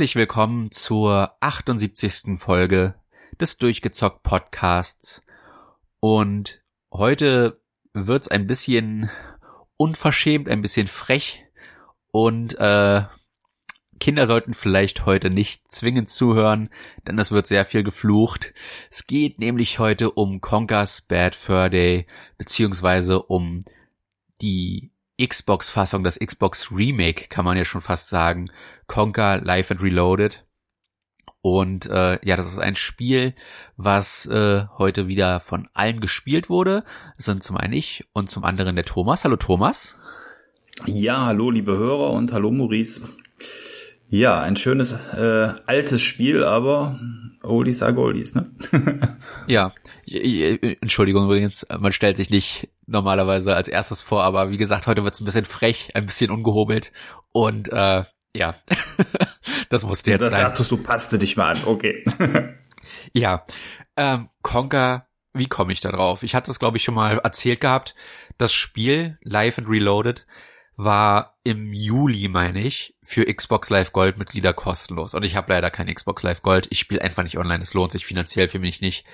Herzlich willkommen zur 78. Folge des Durchgezockt Podcasts. Und heute wird's ein bisschen unverschämt, ein bisschen frech und äh, Kinder sollten vielleicht heute nicht zwingend zuhören, denn es wird sehr viel geflucht. Es geht nämlich heute um Conker's Bad Fur Day, beziehungsweise um die Xbox-Fassung, das Xbox Remake, kann man ja schon fast sagen. Conker Live and Reloaded. Und äh, ja, das ist ein Spiel, was äh, heute wieder von allen gespielt wurde. Das sind zum einen ich und zum anderen der Thomas. Hallo Thomas. Ja, hallo liebe Hörer und hallo Maurice. Ja, ein schönes äh, altes Spiel, aber Oldies are Goldies, ne? ja, Entschuldigung übrigens, man stellt sich nicht normalerweise als erstes vor, aber wie gesagt, heute wird's ein bisschen frech, ein bisschen ungehobelt und äh, ja, das musste jetzt das sein. dachtest du, passte dich mal an, okay. ja, ähm, Conker, wie komme ich da drauf? Ich hatte es, glaube ich, schon mal erzählt gehabt. Das Spiel Live and Reloaded war im Juli, meine ich, für Xbox Live Gold Mitglieder kostenlos. Und ich habe leider kein Xbox Live Gold. Ich spiele einfach nicht online. Es lohnt sich finanziell für mich nicht,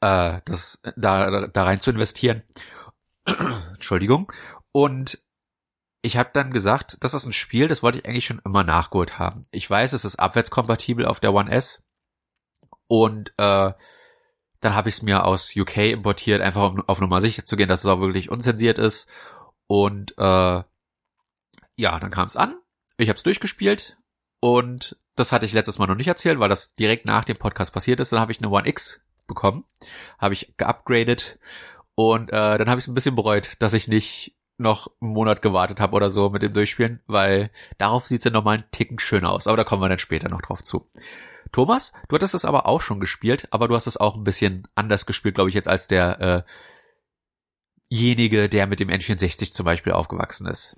äh, das da, da rein zu investieren. Entschuldigung. Und ich habe dann gesagt, das ist ein Spiel, das wollte ich eigentlich schon immer nachgeholt haben. Ich weiß, es ist abwärtskompatibel auf der One S. Und äh, dann habe ich es mir aus UK importiert, einfach um auf Nummer sicher zu gehen, dass es auch wirklich unzensiert ist. Und äh, ja, dann kam es an. Ich habe es durchgespielt und das hatte ich letztes Mal noch nicht erzählt, weil das direkt nach dem Podcast passiert ist. Dann habe ich eine One X bekommen, habe ich geupgradet und äh, dann habe ich es ein bisschen bereut, dass ich nicht noch einen Monat gewartet habe oder so mit dem Durchspielen, weil darauf sieht es ja nochmal einen Ticken schöner aus. Aber da kommen wir dann später noch drauf zu. Thomas, du hattest es aber auch schon gespielt, aber du hast es auch ein bisschen anders gespielt, glaube ich, jetzt als der äh, jenige, der mit dem N64 zum Beispiel aufgewachsen ist.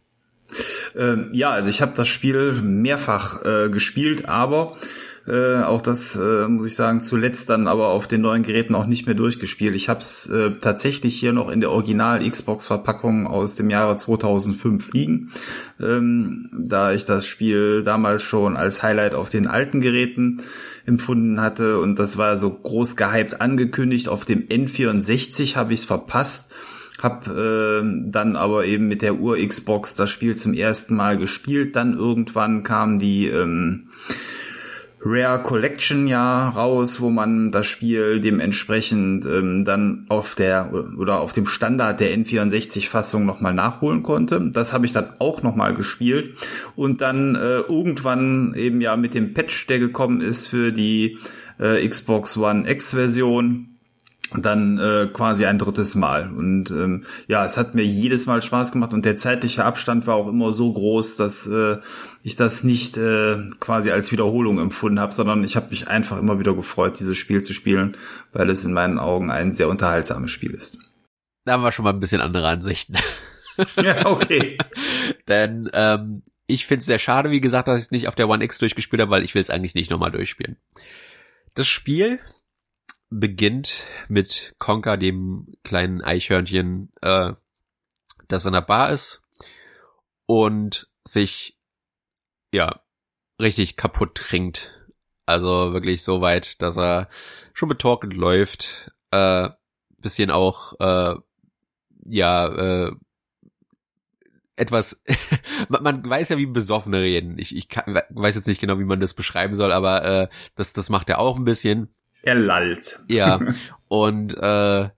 Ähm, ja, also ich habe das Spiel mehrfach äh, gespielt, aber äh, auch das äh, muss ich sagen, zuletzt dann aber auf den neuen Geräten auch nicht mehr durchgespielt. Ich habe es äh, tatsächlich hier noch in der Original Xbox Verpackung aus dem Jahre 2005 liegen, ähm, da ich das Spiel damals schon als Highlight auf den alten Geräten empfunden hatte und das war so groß gehypt angekündigt. Auf dem N64 habe ich es verpasst hab äh, dann aber eben mit der Ur-Xbox das Spiel zum ersten Mal gespielt. Dann irgendwann kam die ähm, Rare Collection ja raus, wo man das Spiel dementsprechend ähm, dann auf der oder auf dem Standard der N64-Fassung nochmal nachholen konnte. Das habe ich dann auch nochmal gespielt und dann äh, irgendwann eben ja mit dem Patch, der gekommen ist für die äh, Xbox One X-Version dann äh, quasi ein drittes Mal. Und ähm, ja, es hat mir jedes Mal Spaß gemacht und der zeitliche Abstand war auch immer so groß, dass äh, ich das nicht äh, quasi als Wiederholung empfunden habe, sondern ich habe mich einfach immer wieder gefreut, dieses Spiel zu spielen, weil es in meinen Augen ein sehr unterhaltsames Spiel ist. Da haben wir schon mal ein bisschen andere Ansichten. ja, okay. Denn ähm, ich finde es sehr schade, wie gesagt, dass ich es nicht auf der One X durchgespielt habe, weil ich will es eigentlich nicht nochmal durchspielen. Das Spiel beginnt mit Conker, dem kleinen Eichhörnchen, äh, das in der Bar ist und sich ja richtig kaputt trinkt. Also wirklich so weit, dass er schon betorkelt läuft, äh, bisschen auch äh, ja äh, etwas, man weiß ja, wie Besoffene reden. Ich, ich kann, weiß jetzt nicht genau, wie man das beschreiben soll, aber äh, das, das macht er auch ein bisschen. Er lallt. Ja. Und äh,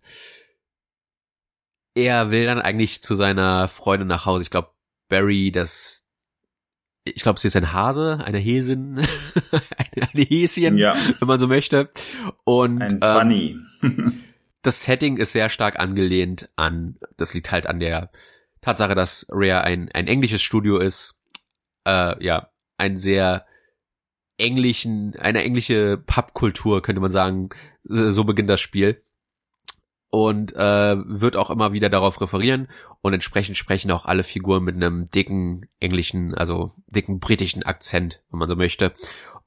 er will dann eigentlich zu seiner Freundin nach Hause. Ich glaube, Barry, das ich glaube, sie ist ein Hase, eine Häsin, eine, eine Häschen, ja. wenn man so möchte. Und ein Bunny. Ähm, das Setting ist sehr stark angelehnt an, das liegt halt an der Tatsache, dass Rare ein, ein englisches Studio ist. Äh, ja, ein sehr englischen, eine englische Pubkultur, könnte man sagen. So beginnt das Spiel. Und äh, wird auch immer wieder darauf referieren und entsprechend sprechen auch alle Figuren mit einem dicken englischen, also dicken britischen Akzent, wenn man so möchte.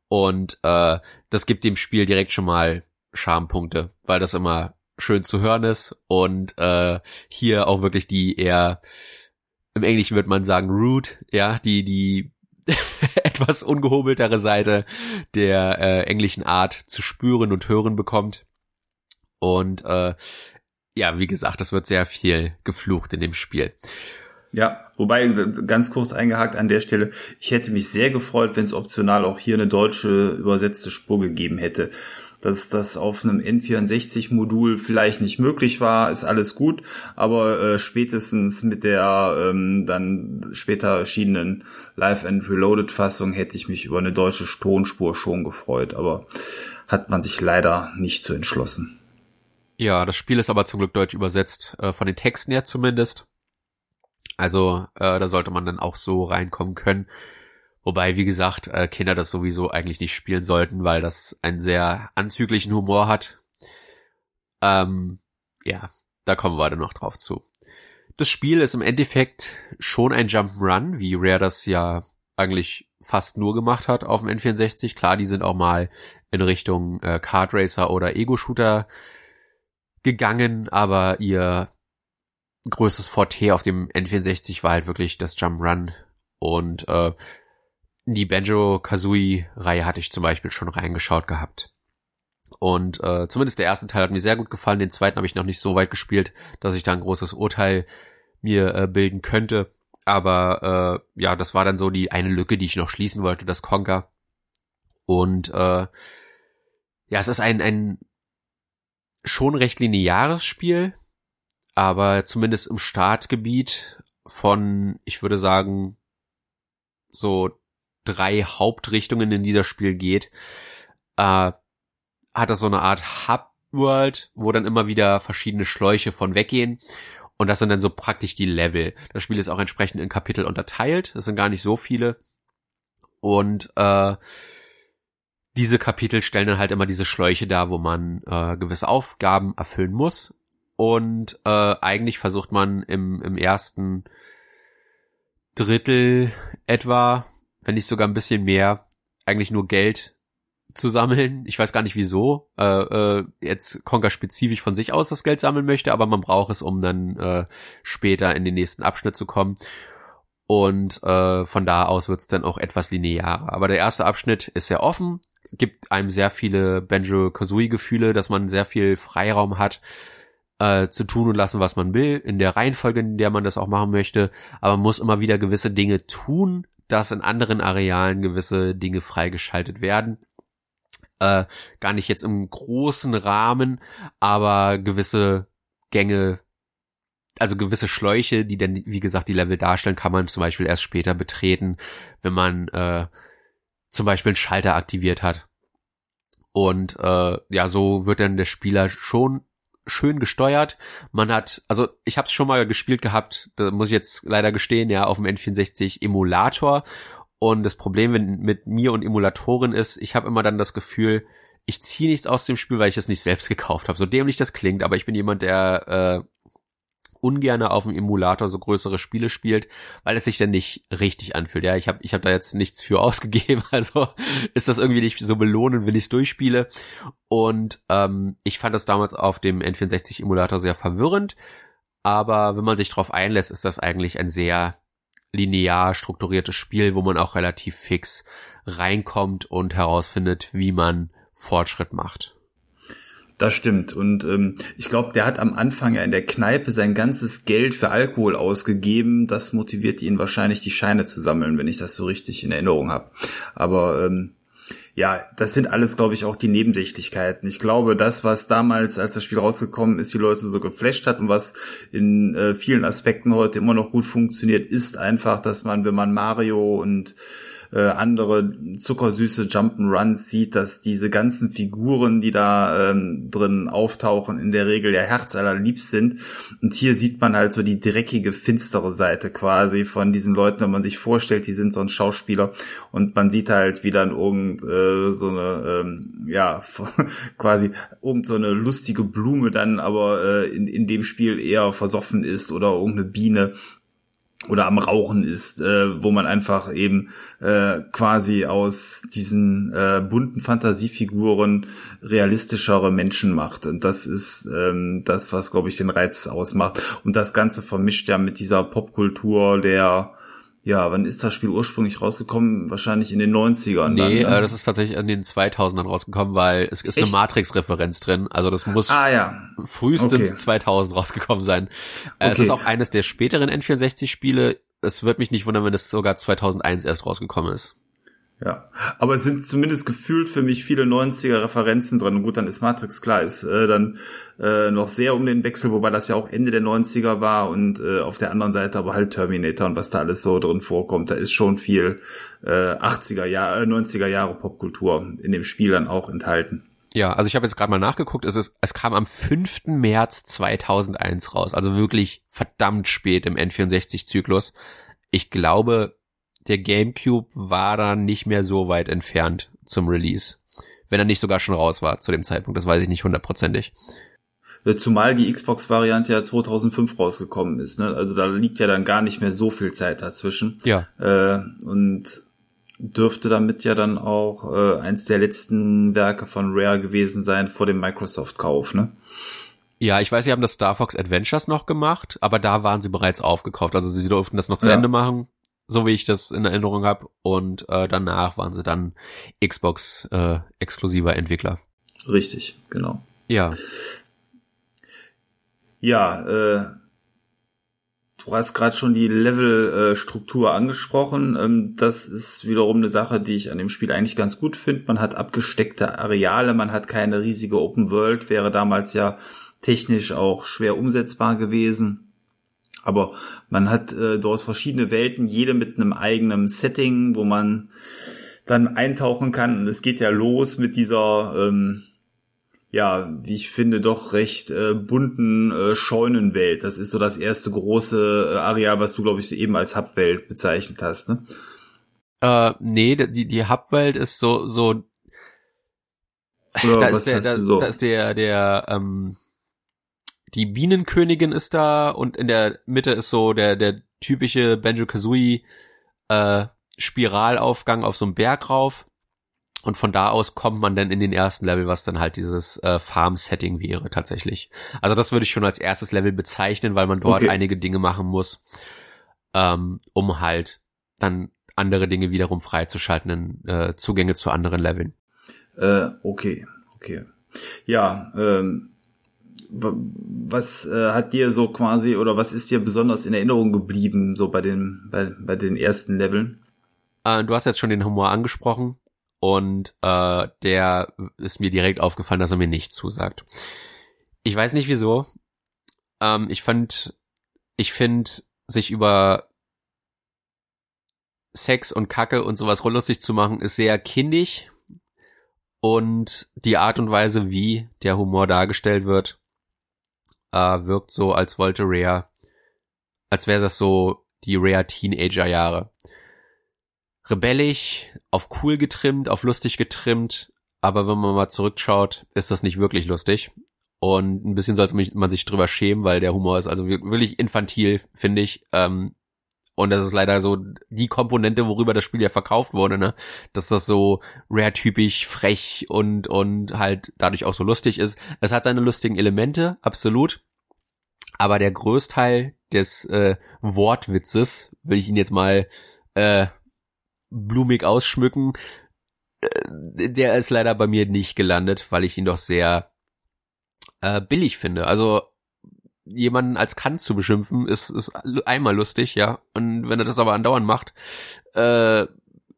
Und äh, das gibt dem Spiel direkt schon mal Charmpunkte, weil das immer schön zu hören ist und äh, hier auch wirklich die eher im Englischen wird man sagen rude, ja, die die etwas ungehobeltere Seite der äh, englischen Art zu spüren und hören bekommt. Und äh, ja, wie gesagt, das wird sehr viel geflucht in dem Spiel. Ja, wobei ganz kurz eingehakt an der Stelle, ich hätte mich sehr gefreut, wenn es optional auch hier eine deutsche übersetzte Spur gegeben hätte. Dass das auf einem N64-Modul vielleicht nicht möglich war, ist alles gut, aber äh, spätestens mit der ähm, dann später erschienenen Live and Reloaded Fassung hätte ich mich über eine deutsche Tonspur schon gefreut, aber hat man sich leider nicht so entschlossen. Ja, das Spiel ist aber zum Glück deutsch übersetzt, äh, von den Texten her zumindest. Also äh, da sollte man dann auch so reinkommen können. Wobei, wie gesagt, äh, Kinder das sowieso eigentlich nicht spielen sollten, weil das einen sehr anzüglichen Humor hat. Ähm, ja, da kommen wir dann noch drauf zu. Das Spiel ist im Endeffekt schon ein Jump'n'Run, wie Rare das ja eigentlich fast nur gemacht hat auf dem N64. Klar, die sind auch mal in Richtung äh, Kart Racer oder Ego-Shooter gegangen, aber ihr größtes Forte auf dem N64 war halt wirklich das Jump'n'Run und äh, die Banjo-Kazooie-Reihe hatte ich zum Beispiel schon reingeschaut gehabt. Und äh, zumindest der erste Teil hat mir sehr gut gefallen. Den zweiten habe ich noch nicht so weit gespielt, dass ich da ein großes Urteil mir äh, bilden könnte. Aber äh, ja, das war dann so die eine Lücke, die ich noch schließen wollte, das Conker. Und äh, ja, es ist ein, ein schon recht lineares Spiel, aber zumindest im Startgebiet von, ich würde sagen, so drei Hauptrichtungen, in die das Spiel geht, äh, hat das so eine Art Hub-World, wo dann immer wieder verschiedene Schläuche von weggehen. Und das sind dann so praktisch die Level. Das Spiel ist auch entsprechend in Kapitel unterteilt. Das sind gar nicht so viele. Und äh, diese Kapitel stellen dann halt immer diese Schläuche dar, wo man äh, gewisse Aufgaben erfüllen muss. Und äh, eigentlich versucht man im, im ersten Drittel etwa wenn nicht sogar ein bisschen mehr, eigentlich nur Geld zu sammeln. Ich weiß gar nicht wieso. Äh, äh, jetzt Conker spezifisch von sich aus das Geld sammeln möchte, aber man braucht es, um dann äh, später in den nächsten Abschnitt zu kommen. Und äh, von da aus wird es dann auch etwas linearer. Aber der erste Abschnitt ist sehr offen, gibt einem sehr viele Banjo-Kazooie-Gefühle, dass man sehr viel Freiraum hat, äh, zu tun und lassen, was man will, in der Reihenfolge, in der man das auch machen möchte. Aber man muss immer wieder gewisse Dinge tun, dass in anderen Arealen gewisse Dinge freigeschaltet werden. Äh, gar nicht jetzt im großen Rahmen, aber gewisse Gänge, also gewisse Schläuche, die dann, wie gesagt, die Level darstellen, kann man zum Beispiel erst später betreten, wenn man äh, zum Beispiel einen Schalter aktiviert hat. Und äh, ja, so wird dann der Spieler schon schön gesteuert. Man hat, also ich habe es schon mal gespielt gehabt, da muss ich jetzt leider gestehen, ja, auf dem N64 Emulator. Und das Problem mit mir und Emulatoren ist, ich habe immer dann das Gefühl, ich ziehe nichts aus dem Spiel, weil ich es nicht selbst gekauft habe. So dämlich das klingt, aber ich bin jemand, der äh, ungerne auf dem Emulator so größere Spiele spielt, weil es sich dann nicht richtig anfühlt. Ja, ich habe ich hab da jetzt nichts für ausgegeben, also ist das irgendwie nicht so belohnen, wenn ich es durchspiele. Und ähm, ich fand das damals auf dem N64 Emulator sehr verwirrend, aber wenn man sich darauf einlässt, ist das eigentlich ein sehr linear strukturiertes Spiel, wo man auch relativ fix reinkommt und herausfindet, wie man Fortschritt macht. Das stimmt. Und ähm, ich glaube, der hat am Anfang ja in der Kneipe sein ganzes Geld für Alkohol ausgegeben. Das motiviert ihn wahrscheinlich, die Scheine zu sammeln, wenn ich das so richtig in Erinnerung habe. Aber ähm, ja, das sind alles, glaube ich, auch die Nebensächlichkeiten. Ich glaube, das, was damals, als das Spiel rausgekommen ist, die Leute so geflasht hat und was in äh, vielen Aspekten heute immer noch gut funktioniert, ist einfach, dass man, wenn man Mario und äh, andere zuckersüße Jump'n'Runs sieht, dass diese ganzen Figuren, die da ähm, drin auftauchen, in der Regel ja herzallerliebst sind. Und hier sieht man halt so die dreckige, finstere Seite quasi von diesen Leuten, wenn man sich vorstellt, die sind so ein Schauspieler und man sieht halt, wie dann irgend äh, so eine, ähm, ja, quasi irgend so eine lustige Blume dann aber äh, in, in dem Spiel eher versoffen ist oder irgendeine Biene, oder am Rauchen ist, äh, wo man einfach eben äh, quasi aus diesen äh, bunten Fantasiefiguren realistischere Menschen macht. Und das ist ähm, das, was, glaube ich, den Reiz ausmacht. Und das Ganze vermischt ja mit dieser Popkultur der Ja, wann ist das Spiel ursprünglich rausgekommen? Wahrscheinlich in den 90ern. Nee, dann, ne? äh, das ist tatsächlich in den 2000ern rausgekommen, weil es ist Echt? eine Matrix-Referenz drin. Also das muss Ah ja, frühestens okay. 2000 rausgekommen sein. Äh, Es Okay. ist auch eines der späteren N64-Spiele. Es wird mich nicht wundern, wenn es sogar 2001 erst rausgekommen ist. Ja. Aber es sind zumindest gefühlt für mich viele 90er Referenzen drin. Und gut, dann ist Matrix klar, ist äh, dann äh, noch sehr um den Wechsel, wobei das ja auch Ende der 90er war und äh, auf der anderen Seite aber halt Terminator und was da alles so drin vorkommt. Da ist schon viel äh, 80er Jahre, äh, 90er Jahre Popkultur in dem Spiel dann auch enthalten. Ja, also ich habe jetzt gerade mal nachgeguckt. Es ist, es kam am 5. März 2001 raus. Also wirklich verdammt spät im N64-Zyklus. Ich glaube, der GameCube war da nicht mehr so weit entfernt zum Release. Wenn er nicht sogar schon raus war zu dem Zeitpunkt. Das weiß ich nicht hundertprozentig. Äh, Zumal die Xbox-Variante ja 2005 rausgekommen ist. Ne? Also da liegt ja dann gar nicht mehr so viel Zeit dazwischen. Ja. Äh, und dürfte damit ja dann auch äh, eins der letzten Werke von Rare gewesen sein vor dem Microsoft-Kauf. Ne? Ja, ich weiß, sie haben das Star Fox Adventures noch gemacht, aber da waren sie bereits aufgekauft. Also sie durften das noch zu Ja. Ende machen, so wie ich das in Erinnerung habe. Und äh, danach waren sie dann Xbox äh, exklusiver Entwickler. Richtig, genau. Ja. Ja, äh, du hast gerade schon die Levelstruktur angesprochen. Ähm, das ist wiederum eine Sache, die ich an dem Spiel eigentlich ganz gut finde. Man hat abgesteckte Areale, man hat keine riesige Open World, wäre damals ja technisch auch schwer umsetzbar gewesen. Aber man hat äh, dort verschiedene Welten, jede mit einem eigenen Setting, wo man dann eintauchen kann. Und es geht ja los mit dieser ähm, ja, wie ich finde, doch recht äh, bunten äh, Scheunenwelt. Das ist so das erste große äh, Areal, was du, glaube ich, eben als Hubwelt bezeichnet hast, ne? Äh, nee, die, die Hubwelt ist so, so, Oder da ist der, da, so? da ist der, der, ähm, die Bienenkönigin ist da und in der Mitte ist so der, der typische Banjo-Kazooie, äh, Spiralaufgang auf so einem Berg rauf. Und von da aus kommt man dann in den ersten Level, was dann halt dieses äh, Farm-Setting wäre tatsächlich. Also das würde ich schon als erstes Level bezeichnen, weil man dort Okay. einige Dinge machen muss, ähm, um halt dann andere Dinge wiederum freizuschalten, äh, Zugänge zu anderen Leveln. Äh, okay, okay. Ja, ähm, was äh, hat dir so quasi oder was ist dir besonders in Erinnerung geblieben, so bei den, bei, bei den ersten Leveln? Äh, du hast jetzt schon den Humor angesprochen und äh, der ist mir direkt aufgefallen, dass er mir nicht zusagt. Ich weiß nicht wieso. Ähm, ich fand, ich finde, sich über Sex und Kacke und sowas lustig zu machen, ist sehr kindisch. Und die Art und Weise, wie der Humor dargestellt wird, äh, wirkt so, als wollte Rare, als wäre das so die Rare Teenager-Jahre rebellisch, auf cool getrimmt, auf lustig getrimmt, aber wenn man mal zurückschaut, ist das nicht wirklich lustig. Und ein bisschen sollte man sich drüber schämen, weil der Humor ist also wir- wirklich infantil, finde ich. Ähm, und das ist leider so die Komponente, worüber das Spiel ja verkauft wurde, ne? Dass das so rare-typisch, frech und, und halt dadurch auch so lustig ist. Es hat seine lustigen Elemente, absolut. Aber der Größteil des äh, Wortwitzes, will ich ihn jetzt mal äh, blumig ausschmücken, äh, der ist leider bei mir nicht gelandet, weil ich ihn doch sehr äh, billig finde. Also jemanden als Kant zu beschimpfen, ist, ist einmal lustig, ja. Und wenn er das aber andauernd macht, äh,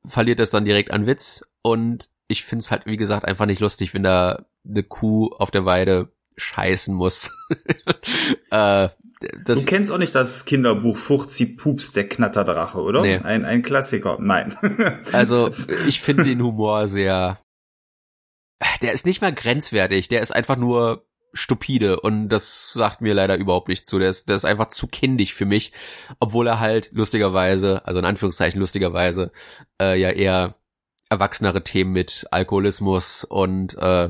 verliert es dann direkt an Witz. Und ich finde es halt, wie gesagt, einfach nicht lustig, wenn da eine Kuh auf der Weide scheißen muss. äh, das, du kennst auch nicht das Kinderbuch Furzi Pups, der Knatterdrache, oder? Nee. Ein, ein Klassiker. Nein. Also ich finde den Humor sehr. Der ist nicht mal grenzwertig, der ist einfach nur stupide und das sagt mir leider überhaupt nicht zu. Der ist, der ist einfach zu kindisch für mich, obwohl er halt lustigerweise, also in Anführungszeichen lustigerweise, äh, ja eher erwachsenere Themen mit Alkoholismus und äh,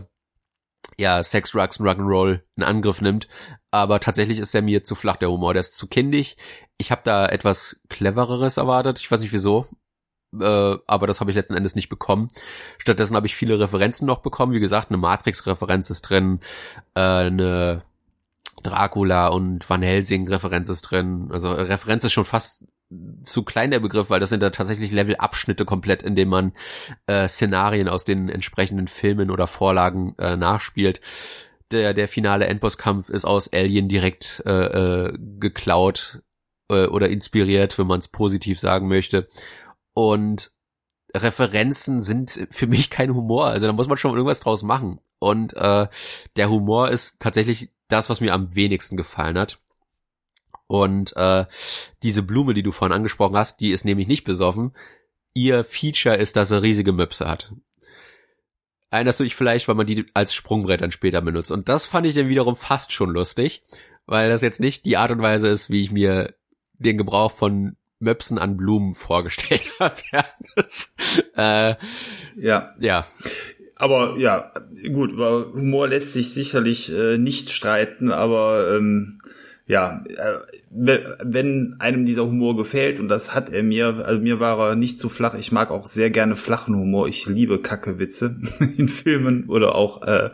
ja, Sex, Drugs und Rock'n'Roll in Angriff nimmt. Aber tatsächlich ist der mir zu flach, der Humor. Der ist zu kindisch. Ich habe da etwas Clevereres erwartet. Ich weiß nicht wieso. Äh, aber das habe ich letzten Endes nicht bekommen. Stattdessen habe ich viele Referenzen noch bekommen. Wie gesagt, eine Matrix-Referenz ist drin, äh, eine Dracula und Van Helsing-Referenz ist drin. Also Referenz ist schon fast zu klein der Begriff, weil das sind da tatsächlich Levelabschnitte komplett, in denen man äh, Szenarien aus den entsprechenden Filmen oder Vorlagen äh, nachspielt. Der, der finale Endbosskampf ist aus Alien direkt äh, äh, geklaut äh, oder inspiriert, wenn man es positiv sagen möchte. Und Referenzen sind für mich kein Humor. Also da muss man schon irgendwas draus machen. Und äh, der Humor ist tatsächlich das, was mir am wenigsten gefallen hat. Und äh, diese Blume, die du vorhin angesprochen hast, die ist nämlich nicht besoffen. Ihr Feature ist, dass er riesige Möpse hat. Erinnerst du dich vielleicht, weil man die als Sprungbrett dann später benutzt. Und das fand ich dann wiederum fast schon lustig, weil das jetzt nicht die Art und Weise ist, wie ich mir den Gebrauch von Möpsen an Blumen vorgestellt habe. ja, das, äh, ja. Ja. Aber ja, gut, über Humor lässt sich sicherlich äh, nicht streiten, aber ähm, ja, äh, wenn einem dieser Humor gefällt, und das hat er mir, also mir war er nicht zu flach, ich mag auch sehr gerne flachen Humor, ich liebe Kackewitze in Filmen oder auch äh,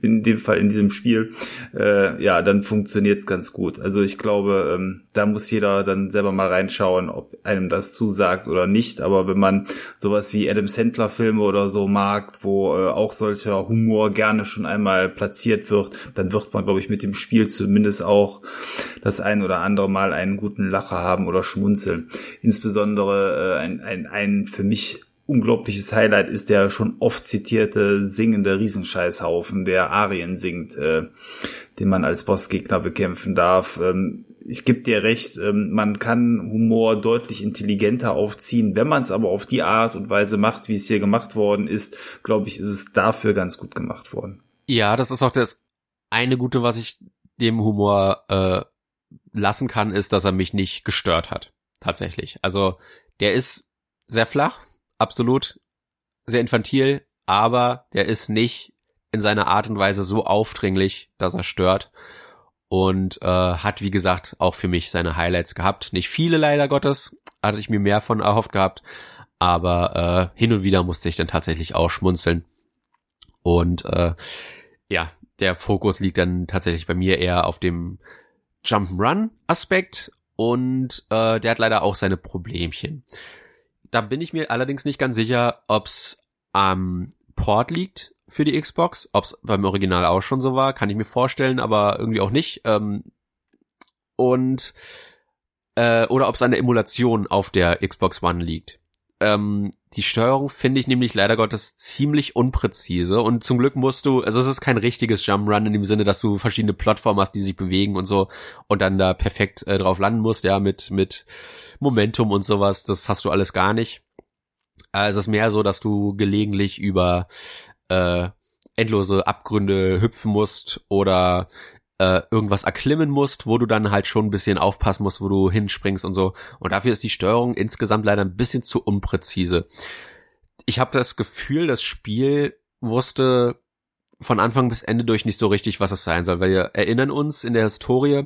in dem Fall in diesem Spiel, äh, ja, dann funktioniert's ganz gut. Also ich glaube, ähm, da muss jeder dann selber mal reinschauen, ob einem das zusagt oder nicht, aber wenn man sowas wie Adam Sandler Filme oder so mag, wo äh, auch solcher Humor gerne schon einmal platziert wird, dann wird man, glaube ich, mit dem Spiel zumindest auch das ein oder andere andere Mal einen guten Lacher haben oder schmunzeln. Insbesondere äh, ein, ein, ein für mich unglaubliches Highlight ist der schon oft zitierte singende Riesenscheißhaufen, der Arien singt, äh, den man als Bossgegner bekämpfen darf. Ähm, ich gebe dir recht, ähm, man kann Humor deutlich intelligenter aufziehen. Wenn man es aber auf die Art und Weise macht, wie es hier gemacht worden ist, glaube ich, ist es dafür ganz gut gemacht worden. Ja, das ist auch das eine Gute, was ich dem Humor äh, lassen kann, ist, dass er mich nicht gestört hat. Tatsächlich. Also der ist sehr flach, absolut sehr infantil, aber der ist nicht in seiner Art und Weise so aufdringlich, dass er stört. Und äh, hat, wie gesagt, auch für mich seine Highlights gehabt. Nicht viele leider Gottes, hatte ich mir mehr von erhofft gehabt. Aber äh, hin und wieder musste ich dann tatsächlich auch schmunzeln. Und äh, ja, der Fokus liegt dann tatsächlich bei mir eher auf dem Jump'n'Run-Aspekt und äh, der hat leider auch seine Problemchen. Da bin ich mir allerdings nicht ganz sicher, ob's am Port liegt für die Xbox, ob's beim Original auch schon so war, kann ich mir vorstellen, aber irgendwie auch nicht. Ähm, und äh, oder ob's an der Emulation auf der Xbox One liegt. Ähm, die Steuerung finde ich nämlich leider Gottes ziemlich unpräzise und zum Glück musst du, also es ist kein richtiges Jump Run in dem Sinne, dass du verschiedene Plattformen hast, die sich bewegen und so und dann da perfekt äh, drauf landen musst, ja, mit, mit Momentum und sowas, das hast du alles gar nicht. Äh, es ist mehr so, dass du gelegentlich über äh, endlose Abgründe hüpfen musst oder äh, irgendwas erklimmen musst, wo du dann halt schon ein bisschen aufpassen musst, wo du hinspringst und so. Und dafür ist die Steuerung insgesamt leider ein bisschen zu unpräzise. Ich habe das Gefühl, das Spiel wusste von Anfang bis Ende durch nicht so richtig, was es sein soll. Weil wir erinnern uns in der Historie,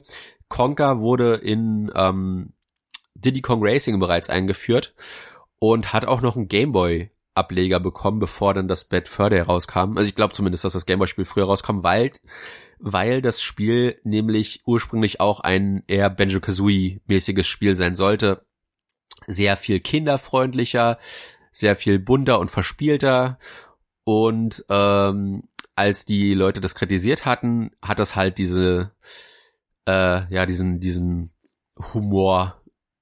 Conker wurde in ähm, Diddy Kong Racing bereits eingeführt und hat auch noch einen Gameboy Ableger bekommen, bevor dann das Bad Fur Day rauskam. Also ich glaube zumindest, dass das Gameboy-Spiel früher rauskam, weil weil das Spiel nämlich ursprünglich auch ein eher Banjo-Kazooie-mäßiges Spiel sein sollte. Sehr viel kinderfreundlicher, sehr viel bunter und verspielter. Und ähm, als die Leute das kritisiert hatten, hat das halt diese, äh, ja, diesen, diesen Humor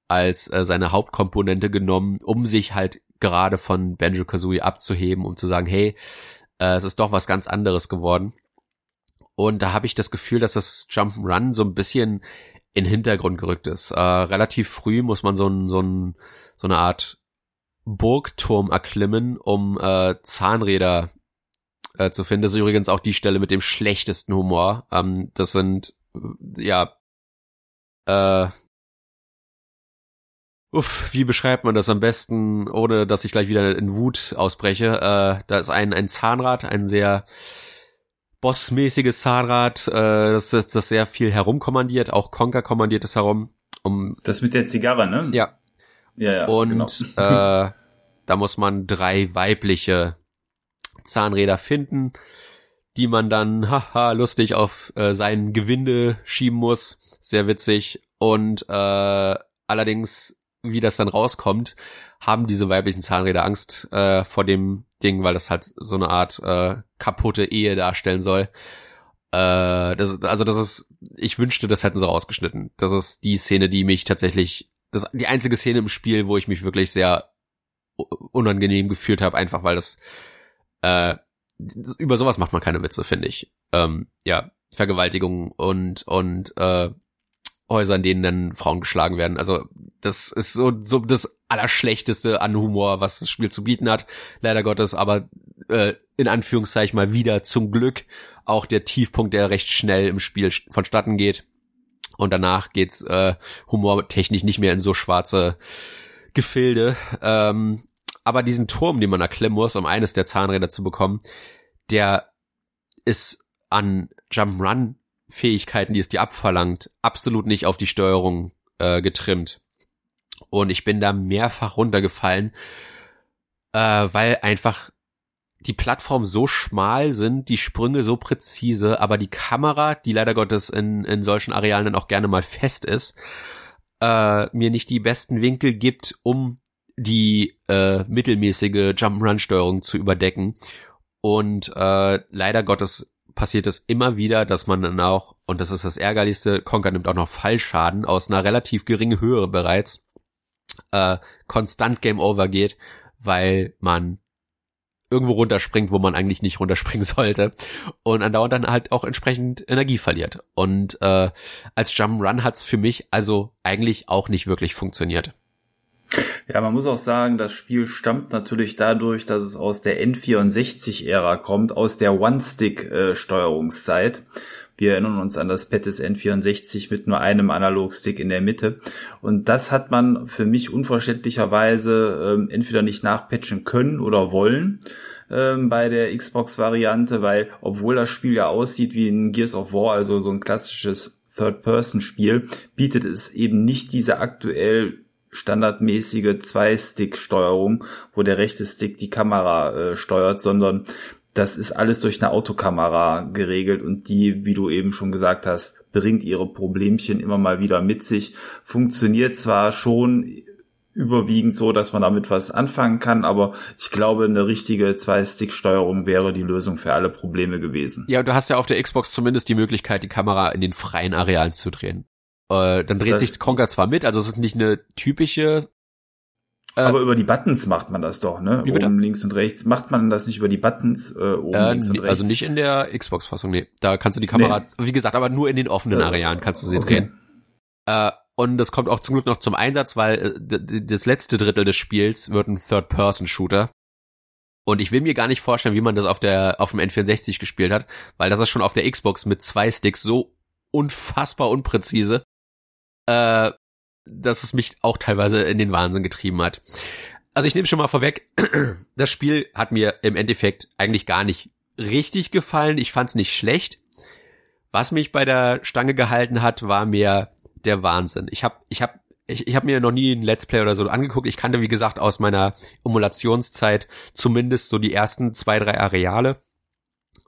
als äh, seine Hauptkomponente genommen, um sich halt gerade von Banjo-Kazooie abzuheben, um zu sagen, hey, äh, es ist doch was ganz anderes geworden. Und da habe ich das Gefühl, dass das Jump'n'Run so ein bisschen in Hintergrund gerückt ist. Äh, relativ früh muss man so, ein, so, ein, so eine Art Burgturm erklimmen, um äh, Zahnräder äh, zu finden. Das ist übrigens auch die Stelle mit dem schlechtesten Humor. Ähm, das sind, ja, äh, Uff, wie beschreibt man das am besten, ohne dass ich gleich wieder in Wut ausbreche? Äh, da ist ein, ein Zahnrad, ein sehr bossmäßiges Zahnrad, äh, das, das, das sehr viel herumkommandiert, auch Conker kommandiert es herum. Um, das mit der Zigarre, ne? Ja. Ja, ja. Und genau. äh, da muss man drei weibliche Zahnräder finden, die man dann, haha, lustig auf äh, sein Gewinde schieben muss. Sehr witzig. Und äh, allerdings wie das dann rauskommt, haben diese weiblichen Zahnräder Angst äh, vor dem Ding, weil das halt so eine Art äh, kaputte Ehe darstellen soll. Äh, das, also das ist, ich wünschte, das hätten sie rausgeschnitten. Das ist die Szene, die mich tatsächlich, das die einzige Szene im Spiel, wo ich mich wirklich sehr unangenehm gefühlt habe, einfach weil das äh, über sowas macht man keine Witze, finde ich. Ähm, ja, Vergewaltigung und und äh, Häuser, in denen dann Frauen geschlagen werden. Also das ist so so das allerschlechteste an Humor, was das Spiel zu bieten hat. Leider Gottes, aber äh, in Anführungszeichen mal wieder zum Glück auch der Tiefpunkt, der recht schnell im Spiel vonstatten geht. Und danach geht's äh, humortechnisch nicht mehr in so schwarze Gefilde. Ähm, aber diesen Turm, den man erklimmen muss, um eines der Zahnräder zu bekommen, der ist an Jump'n'Run Fähigkeiten, die es dir abverlangt, absolut nicht auf die Steuerung äh, getrimmt. Und ich bin da mehrfach runtergefallen, äh, weil einfach die Plattformen so schmal sind, die Sprünge so präzise, aber die Kamera, die leider Gottes in, in solchen Arealen dann auch gerne mal fest ist, äh, mir nicht die besten Winkel gibt, um die äh, mittelmäßige Jump-Run-Steuerung zu überdecken. Und äh, leider Gottes passiert es immer wieder, dass man dann auch, und das ist das Ärgerlichste, Conker nimmt auch noch Fallschaden aus einer relativ geringen Höhe bereits, äh, konstant Game Over geht, weil man irgendwo runterspringt, wo man eigentlich nicht runterspringen sollte und andauernd dann halt auch entsprechend Energie verliert. Und äh, als Jump Run hat's für mich also eigentlich auch nicht wirklich funktioniert. Ja, man muss auch sagen, das Spiel stammt natürlich dadurch, dass es aus der N64-Ära kommt, aus der One-Stick-Steuerungszeit. Wir erinnern uns an das des N64 mit nur einem Analogstick in der Mitte. Und das hat man für mich unverständlicherweise ähm, entweder nicht nachpatchen können oder wollen ähm, bei der Xbox-Variante, weil obwohl das Spiel ja aussieht wie ein Gears of War, also so ein klassisches Third-Person-Spiel, bietet es eben nicht diese aktuell standardmäßige Zwei-Stick-Steuerung, wo der rechte Stick die Kamera äh, steuert, sondern das ist alles durch eine Autokamera geregelt und die, wie du eben schon gesagt hast, bringt ihre Problemchen immer mal wieder mit sich. Funktioniert zwar schon überwiegend so, dass man damit was anfangen kann, aber ich glaube, eine richtige Zwei-Stick-Steuerung wäre die Lösung für alle Probleme gewesen. Ja, du hast ja auf der Xbox zumindest die Möglichkeit, die Kamera in den freien Arealen zu drehen. Äh, dann dreht das sich Conker zwar mit, also es ist nicht eine typische äh, aber über die Buttons macht man das doch, ne? Oben links und rechts. Macht man das nicht über die Buttons äh, oben äh, links und rechts? Also nicht in der Xbox-Fassung, nee. Da kannst du die Kamera, nee. wie gesagt, aber nur in den offenen äh, Arealen kannst du sie okay. drehen. Äh, und das kommt auch zum Glück noch zum Einsatz, weil äh, das letzte Drittel des Spiels wird ein Third-Person-Shooter. Und ich will mir gar nicht vorstellen, wie man das auf der auf dem N64 gespielt hat, weil das ist schon auf der Xbox mit zwei Sticks so unfassbar unpräzise, äh, dass es mich auch teilweise in den Wahnsinn getrieben hat. Also ich nehme schon mal vorweg, das Spiel hat mir im Endeffekt eigentlich gar nicht richtig gefallen. Ich fand es nicht schlecht. Was mich bei der Stange gehalten hat, war mehr der Wahnsinn. Ich habe ich hab, ich, ich hab mir noch nie ein Let's Play oder so angeguckt. Ich kannte, wie gesagt, aus meiner Emulationszeit zumindest so die ersten zwei, drei Areale.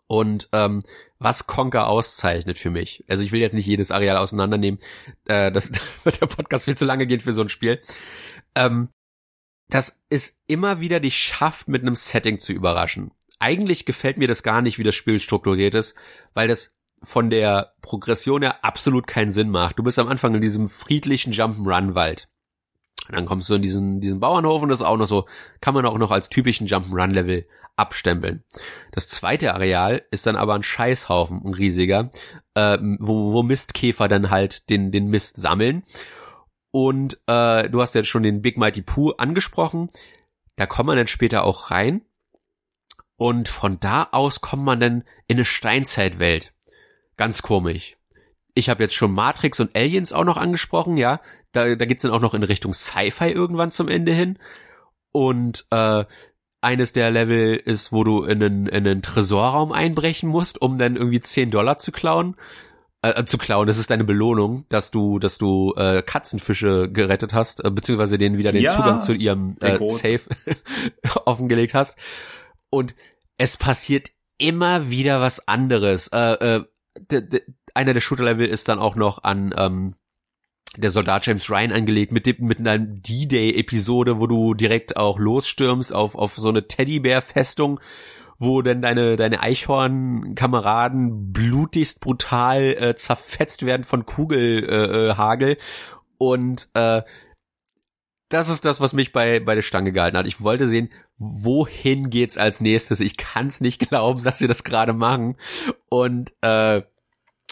Und ähm, was Conker auszeichnet für mich, also ich will jetzt nicht jedes Areal auseinandernehmen, äh, das wird der Podcast viel zu lange gehen für so ein Spiel. Ähm, das ist immer wieder dich schafft, mit einem Setting zu überraschen. Eigentlich gefällt mir das gar nicht, wie das Spiel strukturiert ist, weil das von der Progression her absolut keinen Sinn macht. Du bist am Anfang in diesem friedlichen Jump'n'Run-Wald. Dann kommst du in diesen, diesen Bauernhof und das ist auch noch so, kann man auch noch als typischen Jump'n'Run-Level abstempeln. Das zweite Areal ist dann aber ein Scheißhaufen, ein riesiger, äh, wo, wo Mistkäfer dann halt den, den Mist sammeln. Und äh, du hast jetzt schon den Big Mighty Pooh angesprochen. Da kommt man dann später auch rein. Und von da aus kommt man dann in eine Steinzeitwelt. Ganz komisch. Ich habe jetzt schon Matrix und Aliens auch noch angesprochen, ja. Da, da geht's dann auch noch in Richtung Sci-Fi irgendwann zum Ende hin. Und äh, eines der Level ist, wo du in einen, in einen Tresorraum einbrechen musst, um dann irgendwie 10 Dollar zu klauen. Äh, äh, zu klauen, das ist deine Belohnung, dass du, dass du äh, Katzenfische gerettet hast, äh, beziehungsweise denen wieder den ja, Zugang zu ihrem äh, Safe offengelegt hast. Und es passiert immer wieder was anderes. Äh, äh, de, de, einer der Shooter-Level ist dann auch noch an ähm, der Soldat James Ryan angelegt mit dem, mit einer D-Day-Episode, wo du direkt auch losstürmst auf, auf so eine Teddybär-Festung, wo denn deine, deine Eichhorn-Kameraden blutigst brutal äh, zerfetzt werden von Kugelhagel. Äh, äh, und äh, das ist das, was mich bei, bei der Stange gehalten hat. Ich wollte sehen, wohin geht's als nächstes. Ich kann's nicht glauben, dass sie das gerade machen. Und äh,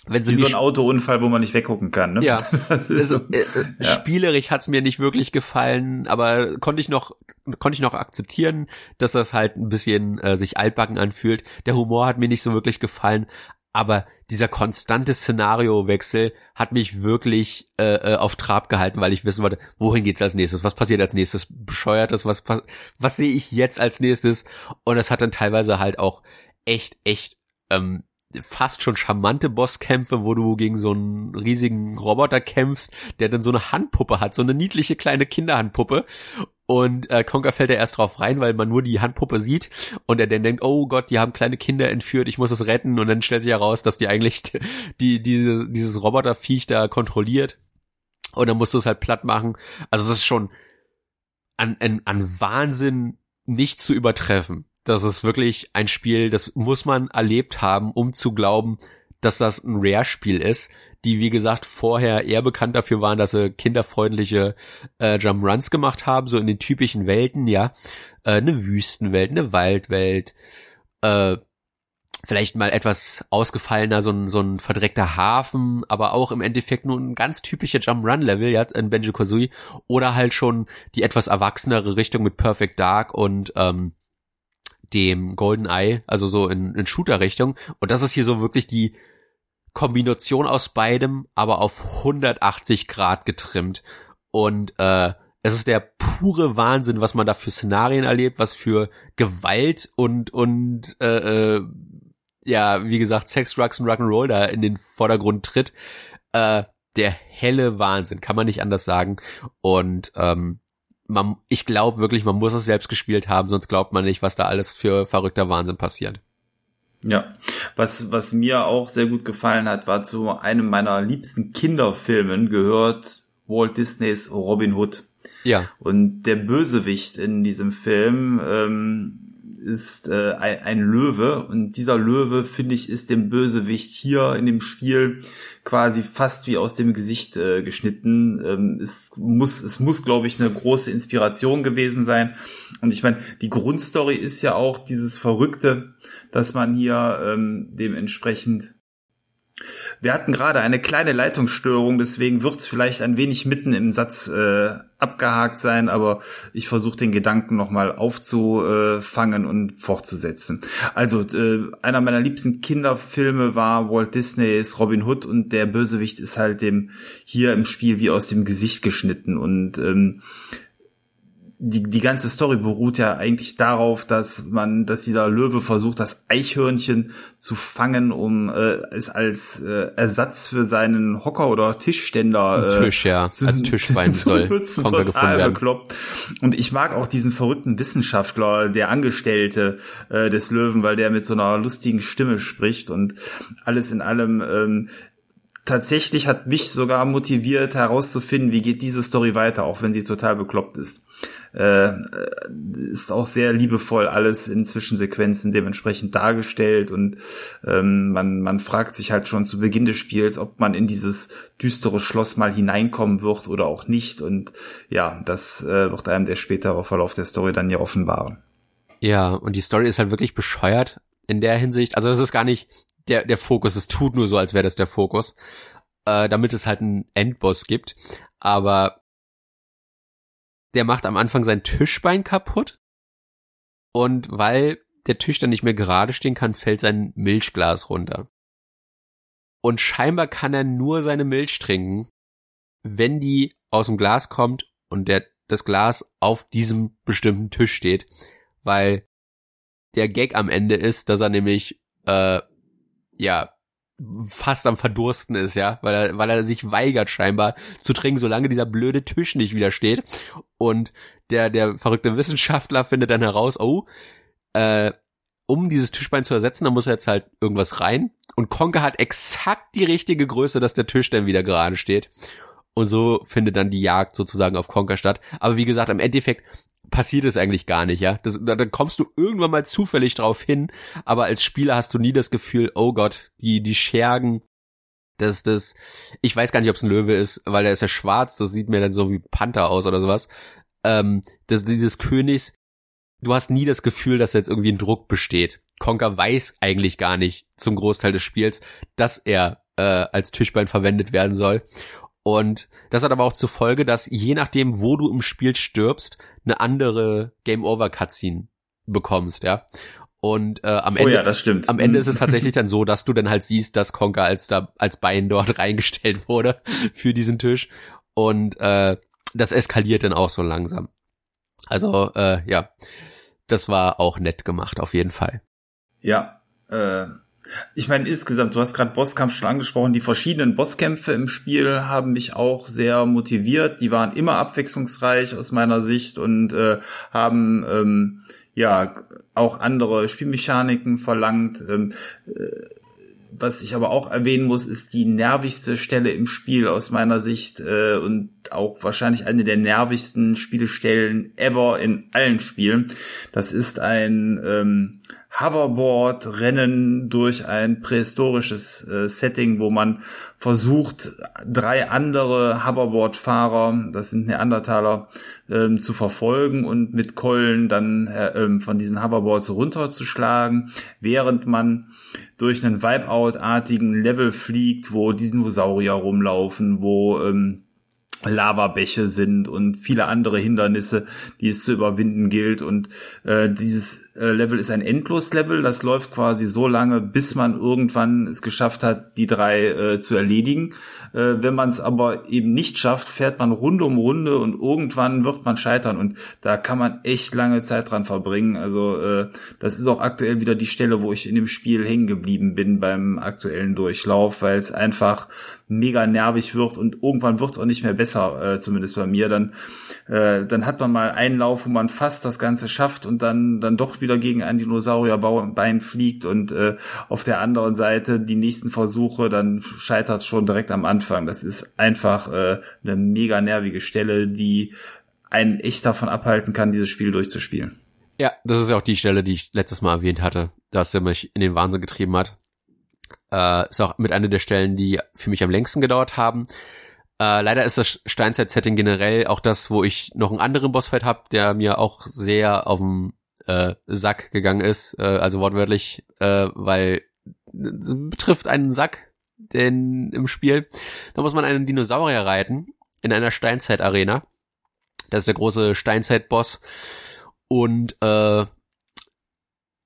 wenn sie Wie so ein Autounfall, wo man nicht weggucken kann. Ne? Ja, also, äh, ja. spielerisch hat's mir nicht wirklich gefallen, aber konnte ich noch konnte ich noch akzeptieren, dass das halt ein bisschen äh, sich altbacken anfühlt. Der Humor hat mir nicht so wirklich gefallen, aber dieser konstante Szenariowechsel hat mich wirklich äh, äh, auf Trab gehalten, weil ich wissen wollte, wohin geht's als nächstes, was passiert als nächstes, bescheuertes, was was sehe ich jetzt als nächstes? Und das hat dann teilweise halt auch echt echt ähm, fast schon charmante Bosskämpfe, wo du gegen so einen riesigen Roboter kämpfst, der dann so eine Handpuppe hat, so eine niedliche kleine Kinderhandpuppe. Und äh, Conker fällt ja erst drauf rein, weil man nur die Handpuppe sieht und er dann denkt, oh Gott, die haben kleine Kinder entführt, ich muss es retten. Und dann stellt sich heraus, dass die eigentlich die, diese, dieses Roboterviech da kontrolliert. Und dann musst du es halt platt machen. Also das ist schon an, an, an Wahnsinn nicht zu übertreffen das ist wirklich ein Spiel, das muss man erlebt haben, um zu glauben, dass das ein Rare-Spiel ist, die wie gesagt vorher eher bekannt dafür waren, dass sie kinderfreundliche äh, Jump-Runs gemacht haben, so in den typischen Welten, ja, äh, eine Wüstenwelt, eine Waldwelt, äh, vielleicht mal etwas ausgefallener, so ein, so ein verdreckter Hafen, aber auch im Endeffekt nur ein ganz typischer Jump-Run-Level, ja, in Benjo-Kazooie, oder halt schon die etwas erwachsenere Richtung mit Perfect Dark und ähm, dem Golden Eye, also so in, in Shooter-Richtung. Und das ist hier so wirklich die Kombination aus beidem, aber auf 180 Grad getrimmt. Und äh, es ist der pure Wahnsinn, was man da für Szenarien erlebt, was für Gewalt und und äh, äh, ja, wie gesagt, Sex, Drugs und Rock'n'Roll da in den Vordergrund tritt. Äh, der helle Wahnsinn, kann man nicht anders sagen. Und ähm, man, ich glaube wirklich, man muss es selbst gespielt haben, sonst glaubt man nicht, was da alles für verrückter Wahnsinn passiert. Ja, was, was mir auch sehr gut gefallen hat, war zu einem meiner liebsten Kinderfilmen gehört Walt Disneys Robin Hood. Ja. Und der Bösewicht in diesem Film ähm, ist äh, ein, Löwe und dieser Löwe, finde ich, ist dem Bösewicht hier in dem Spiel quasi fast wie aus dem Gesicht äh, geschnitten. Ähm, es muss, es muss, glaube ich, eine große Inspiration gewesen sein. Und ich meine, die Grundstory ist ja auch dieses Verrückte, dass man hier ähm, dementsprechend wir hatten gerade eine kleine Leitungsstörung, deswegen wird es vielleicht ein wenig mitten im Satz äh, abgehakt sein, aber ich versuche den Gedanken nochmal aufzufangen und fortzusetzen. Also äh, einer meiner liebsten Kinderfilme war Walt Disneys Robin Hood und der Bösewicht ist halt dem hier im Spiel wie aus dem Gesicht geschnitten und ähm, die, die ganze Story beruht ja eigentlich darauf, dass man, dass dieser Löwe versucht, das Eichhörnchen zu fangen, um äh, es als äh, Ersatz für seinen Hocker oder Tischständer äh, Tisch, ja, zu, als Tischbein zu soll nutzen, total bekloppt. Und ich mag auch diesen verrückten Wissenschaftler, der Angestellte äh, des Löwen, weil der mit so einer lustigen Stimme spricht und alles in allem ähm, tatsächlich hat mich sogar motiviert herauszufinden, wie geht diese Story weiter, auch wenn sie total bekloppt ist äh, ist auch sehr liebevoll alles in Zwischensequenzen dementsprechend dargestellt und ähm, man, man fragt sich halt schon zu Beginn des Spiels, ob man in dieses düstere Schloss mal hineinkommen wird oder auch nicht und ja, das äh, wird einem der spätere Verlauf der Story dann ja offenbaren. Ja, und die Story ist halt wirklich bescheuert in der Hinsicht. Also das ist gar nicht der, der Fokus, es tut nur so, als wäre das der Fokus, äh, damit es halt einen Endboss gibt. Aber der macht am Anfang sein Tischbein kaputt. Und weil der Tisch dann nicht mehr gerade stehen kann, fällt sein Milchglas runter. Und scheinbar kann er nur seine Milch trinken, wenn die aus dem Glas kommt und der, das Glas auf diesem bestimmten Tisch steht, weil der Gag am Ende ist, dass er nämlich äh, ja fast am Verdursten ist, ja, weil er, weil er sich weigert scheinbar zu trinken, solange dieser blöde Tisch nicht wieder steht. Und der, der verrückte Wissenschaftler findet dann heraus, oh, äh, um dieses Tischbein zu ersetzen, da muss er jetzt halt irgendwas rein. Und Konke hat exakt die richtige Größe, dass der Tisch dann wieder gerade steht. Und so findet dann die Jagd sozusagen auf Conker statt. Aber wie gesagt, im Endeffekt passiert es eigentlich gar nicht, ja. Das, da, da kommst du irgendwann mal zufällig drauf hin, aber als Spieler hast du nie das Gefühl, oh Gott, die, die Schergen, das, das, ich weiß gar nicht, ob es ein Löwe ist, weil der ist ja schwarz, das sieht mir dann so wie Panther aus oder sowas. Ähm, das, dieses Königs, du hast nie das Gefühl, dass jetzt irgendwie ein Druck besteht. Conker weiß eigentlich gar nicht zum Großteil des Spiels, dass er äh, als Tischbein verwendet werden soll. Und das hat aber auch zur Folge, dass je nachdem, wo du im Spiel stirbst, eine andere Game Over Cutscene bekommst, ja. Und äh, am Ende, oh ja, das stimmt. am Ende ist es tatsächlich dann so, dass du dann halt siehst, dass Conker als da als Bein dort reingestellt wurde für diesen Tisch. Und äh, das eskaliert dann auch so langsam. Also äh, ja, das war auch nett gemacht auf jeden Fall. Ja, äh, ich meine, insgesamt, du hast gerade Bosskampf schon angesprochen, die verschiedenen Bosskämpfe im Spiel haben mich auch sehr motiviert. Die waren immer abwechslungsreich aus meiner Sicht und äh, haben ähm, ja auch andere Spielmechaniken verlangt. Ähm, äh, was ich aber auch erwähnen muss, ist die nervigste Stelle im Spiel aus meiner Sicht äh, und auch wahrscheinlich eine der nervigsten Spielstellen ever in allen Spielen. Das ist ein ähm, Hoverboard-Rennen durch ein prähistorisches äh, Setting, wo man versucht, drei andere Hoverboard-Fahrer, das sind Neandertaler, ähm, zu verfolgen und mit Keulen dann äh, ähm, von diesen Hoverboards runterzuschlagen, während man durch einen Wipeout-artigen Level fliegt, wo Dinosaurier rumlaufen, wo ähm, Lavabäche sind und viele andere Hindernisse, die es zu überwinden gilt. Und äh, dieses äh, Level ist ein Endlos-Level. Das läuft quasi so lange, bis man irgendwann es geschafft hat, die drei äh, zu erledigen. Äh, wenn man es aber eben nicht schafft, fährt man Runde um Runde und irgendwann wird man scheitern. Und da kann man echt lange Zeit dran verbringen. Also äh, das ist auch aktuell wieder die Stelle, wo ich in dem Spiel hängen geblieben bin beim aktuellen Durchlauf, weil es einfach mega nervig wird und irgendwann wird es auch nicht mehr besser, äh, zumindest bei mir. Dann, äh, dann hat man mal einen Lauf, wo man fast das Ganze schafft und dann, dann doch wieder gegen ein Dinosaurierbein fliegt und äh, auf der anderen Seite die nächsten Versuche, dann scheitert schon direkt am Anfang. Das ist einfach äh, eine mega nervige Stelle, die einen echt davon abhalten kann, dieses Spiel durchzuspielen. Ja, das ist ja auch die Stelle, die ich letztes Mal erwähnt hatte, dass er mich in den Wahnsinn getrieben hat. Äh, ist auch mit einer der Stellen, die für mich am längsten gedauert haben. Äh, leider ist das Steinzeit-Setting generell auch das, wo ich noch einen anderen Bossfight habe, der mir auch sehr auf den äh, Sack gegangen ist, äh, also wortwörtlich, äh, weil betrifft einen Sack denn im Spiel. Da muss man einen Dinosaurier reiten in einer Steinzeit-Arena. Das ist der große Steinzeit-Boss. Und äh,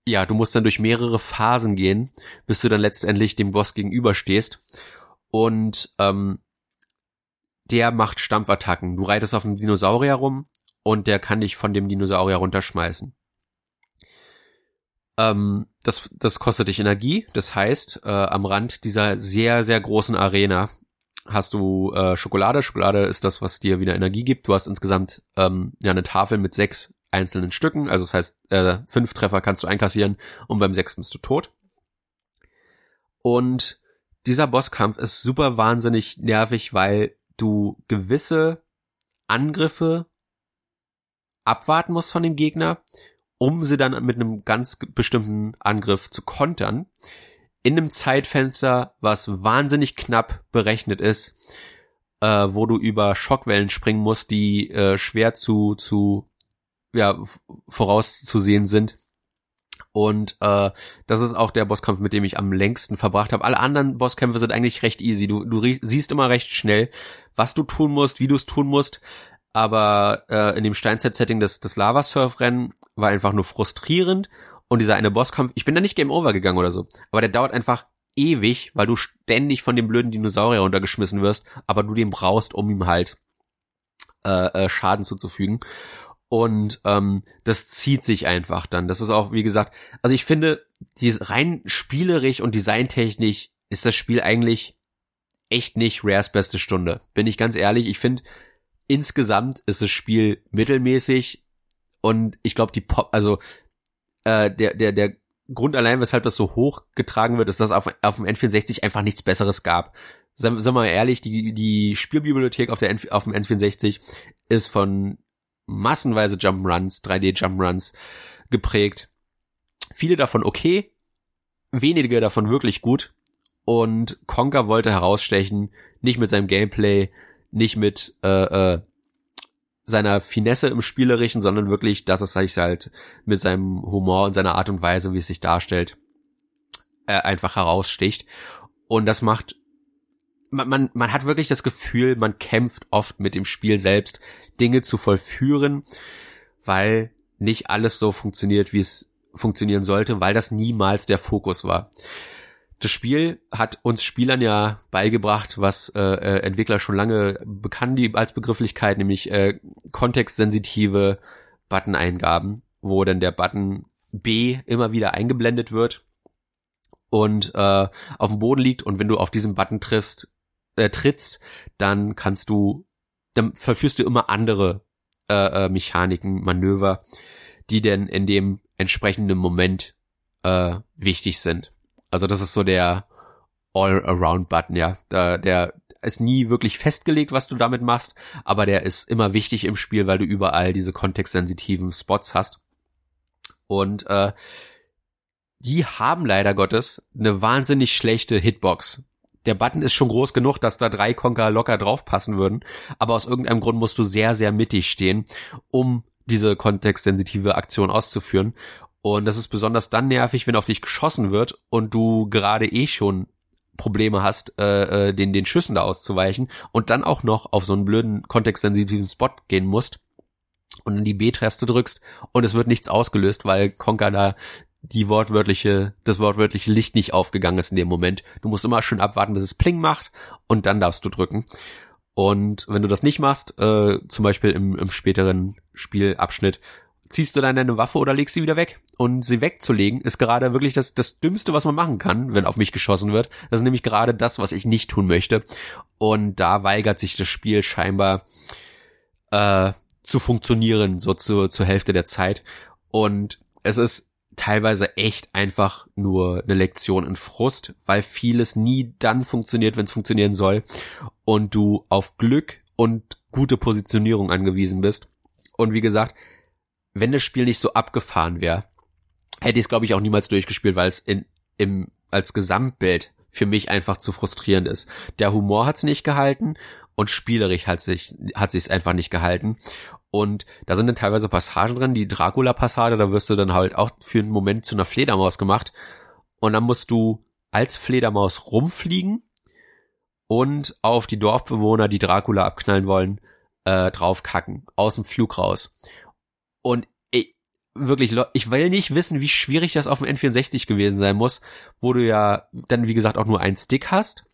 ja, du musst dann durch mehrere Phasen gehen, bis du dann letztendlich dem Boss gegenüberstehst. Und ähm, der macht Stampfattacken. Du reitest auf einem Dinosaurier rum und der kann dich von dem Dinosaurier runterschmeißen. Ähm, das, das kostet dich Energie. Das heißt, äh, am Rand dieser sehr, sehr großen Arena hast du äh, Schokolade. Schokolade ist das, was dir wieder Energie gibt. Du hast insgesamt ähm, ja eine Tafel mit sechs einzelnen Stücken. Also das heißt, äh, fünf Treffer kannst du einkassieren und beim sechsten bist du tot. Und dieser Bosskampf ist super wahnsinnig nervig, weil du gewisse Angriffe abwarten musst von dem Gegner, um sie dann mit einem ganz bestimmten Angriff zu kontern. In einem Zeitfenster, was wahnsinnig knapp berechnet ist, äh, wo du über Schockwellen springen musst, die äh, schwer zu, zu ja, vorauszusehen sind. Und äh, das ist auch der Bosskampf, mit dem ich am längsten verbracht habe. Alle anderen Bosskämpfe sind eigentlich recht easy. Du, du siehst immer recht schnell, was du tun musst, wie du es tun musst. Aber äh, in dem Steinzeit-Setting des, des Lava-Surf-Rennen war einfach nur frustrierend. Und dieser eine Bosskampf, ich bin da nicht Game Over gegangen oder so, aber der dauert einfach ewig, weil du ständig von dem blöden Dinosaurier runtergeschmissen wirst, aber du den brauchst, um ihm halt äh, äh, Schaden zuzufügen. Und ähm, das zieht sich einfach dann. Das ist auch, wie gesagt, also ich finde, die rein spielerisch und designtechnisch ist das Spiel eigentlich echt nicht Rares beste Stunde. Bin ich ganz ehrlich. Ich finde, insgesamt ist das Spiel mittelmäßig und ich glaube, die Pop, also äh, der, der, der Grund allein, weshalb das so hoch getragen wird, ist, dass auf, auf dem N64 einfach nichts Besseres gab. Sagen wir mal ehrlich, die, die Spielbibliothek auf, der N auf dem N64 ist von massenweise Jump'n'Runs, 3D Jump'n'Runs geprägt. Viele davon okay, wenige davon wirklich gut. Und Conker wollte herausstechen, nicht mit seinem Gameplay, nicht mit äh, äh, seiner Finesse im Spielerischen, sondern wirklich, dass es sich halt mit seinem Humor und seiner Art und Weise, wie es sich darstellt, äh, einfach heraussticht. Und das macht man, man, man hat wirklich das Gefühl, man kämpft oft mit dem Spiel selbst, Dinge zu vollführen, weil nicht alles so funktioniert, wie es funktionieren sollte, weil das niemals der Fokus war. Das Spiel hat uns Spielern ja beigebracht, was äh, äh Entwickler schon lange bekannt als Begrifflichkeit, nämlich äh, kontextsensitive Button-Eingaben, wo dann der Button B immer wieder eingeblendet wird und äh, auf dem Boden liegt und wenn du auf diesen Button triffst, äh, trittst, dann kannst du, dann verführst du immer andere äh, äh, Mechaniken, Manöver, die denn in dem entsprechenden Moment äh, wichtig sind. Also das ist so der All-Around-Button, ja. Der, der ist nie wirklich festgelegt, was du damit machst, aber der ist immer wichtig im Spiel, weil du überall diese kontextsensitiven Spots hast. Und äh, die haben leider Gottes eine wahnsinnig schlechte Hitbox. Der Button ist schon groß genug, dass da drei Conker locker draufpassen würden, aber aus irgendeinem Grund musst du sehr, sehr mittig stehen, um diese kontextsensitive Aktion auszuführen. Und das ist besonders dann nervig, wenn auf dich geschossen wird und du gerade eh schon Probleme hast, äh, äh, den, den Schüssen da auszuweichen und dann auch noch auf so einen blöden kontextsensitiven Spot gehen musst und dann die B-Taste drückst und es wird nichts ausgelöst, weil Conker da die wortwörtliche, das wortwörtliche Licht nicht aufgegangen ist in dem Moment. Du musst immer schön abwarten, bis es Pling macht und dann darfst du drücken. Und wenn du das nicht machst, äh, zum Beispiel im, im späteren Spielabschnitt, ziehst du dann deine Waffe oder legst sie wieder weg. Und sie wegzulegen ist gerade wirklich das, das Dümmste, was man machen kann, wenn auf mich geschossen wird. Das ist nämlich gerade das, was ich nicht tun möchte. Und da weigert sich das Spiel scheinbar äh, zu funktionieren, so zu, zur Hälfte der Zeit. Und es ist teilweise echt einfach nur eine Lektion in Frust, weil vieles nie dann funktioniert, wenn es funktionieren soll und du auf Glück und gute Positionierung angewiesen bist. Und wie gesagt, wenn das Spiel nicht so abgefahren wäre, hätte ich es glaube ich auch niemals durchgespielt, weil es in im als Gesamtbild für mich einfach zu frustrierend ist. Der Humor hat's nicht gehalten und spielerisch hat sich hat sich's einfach nicht gehalten und da sind dann teilweise Passagen drin, die Dracula-Passage, da wirst du dann halt auch für einen Moment zu einer Fledermaus gemacht. Und dann musst du als Fledermaus rumfliegen und auf die Dorfbewohner, die Dracula abknallen wollen, äh, draufkacken. Aus dem Flug raus. Und ich, wirklich, ich will nicht wissen, wie schwierig das auf dem N64 gewesen sein muss, wo du ja dann, wie gesagt, auch nur einen Stick hast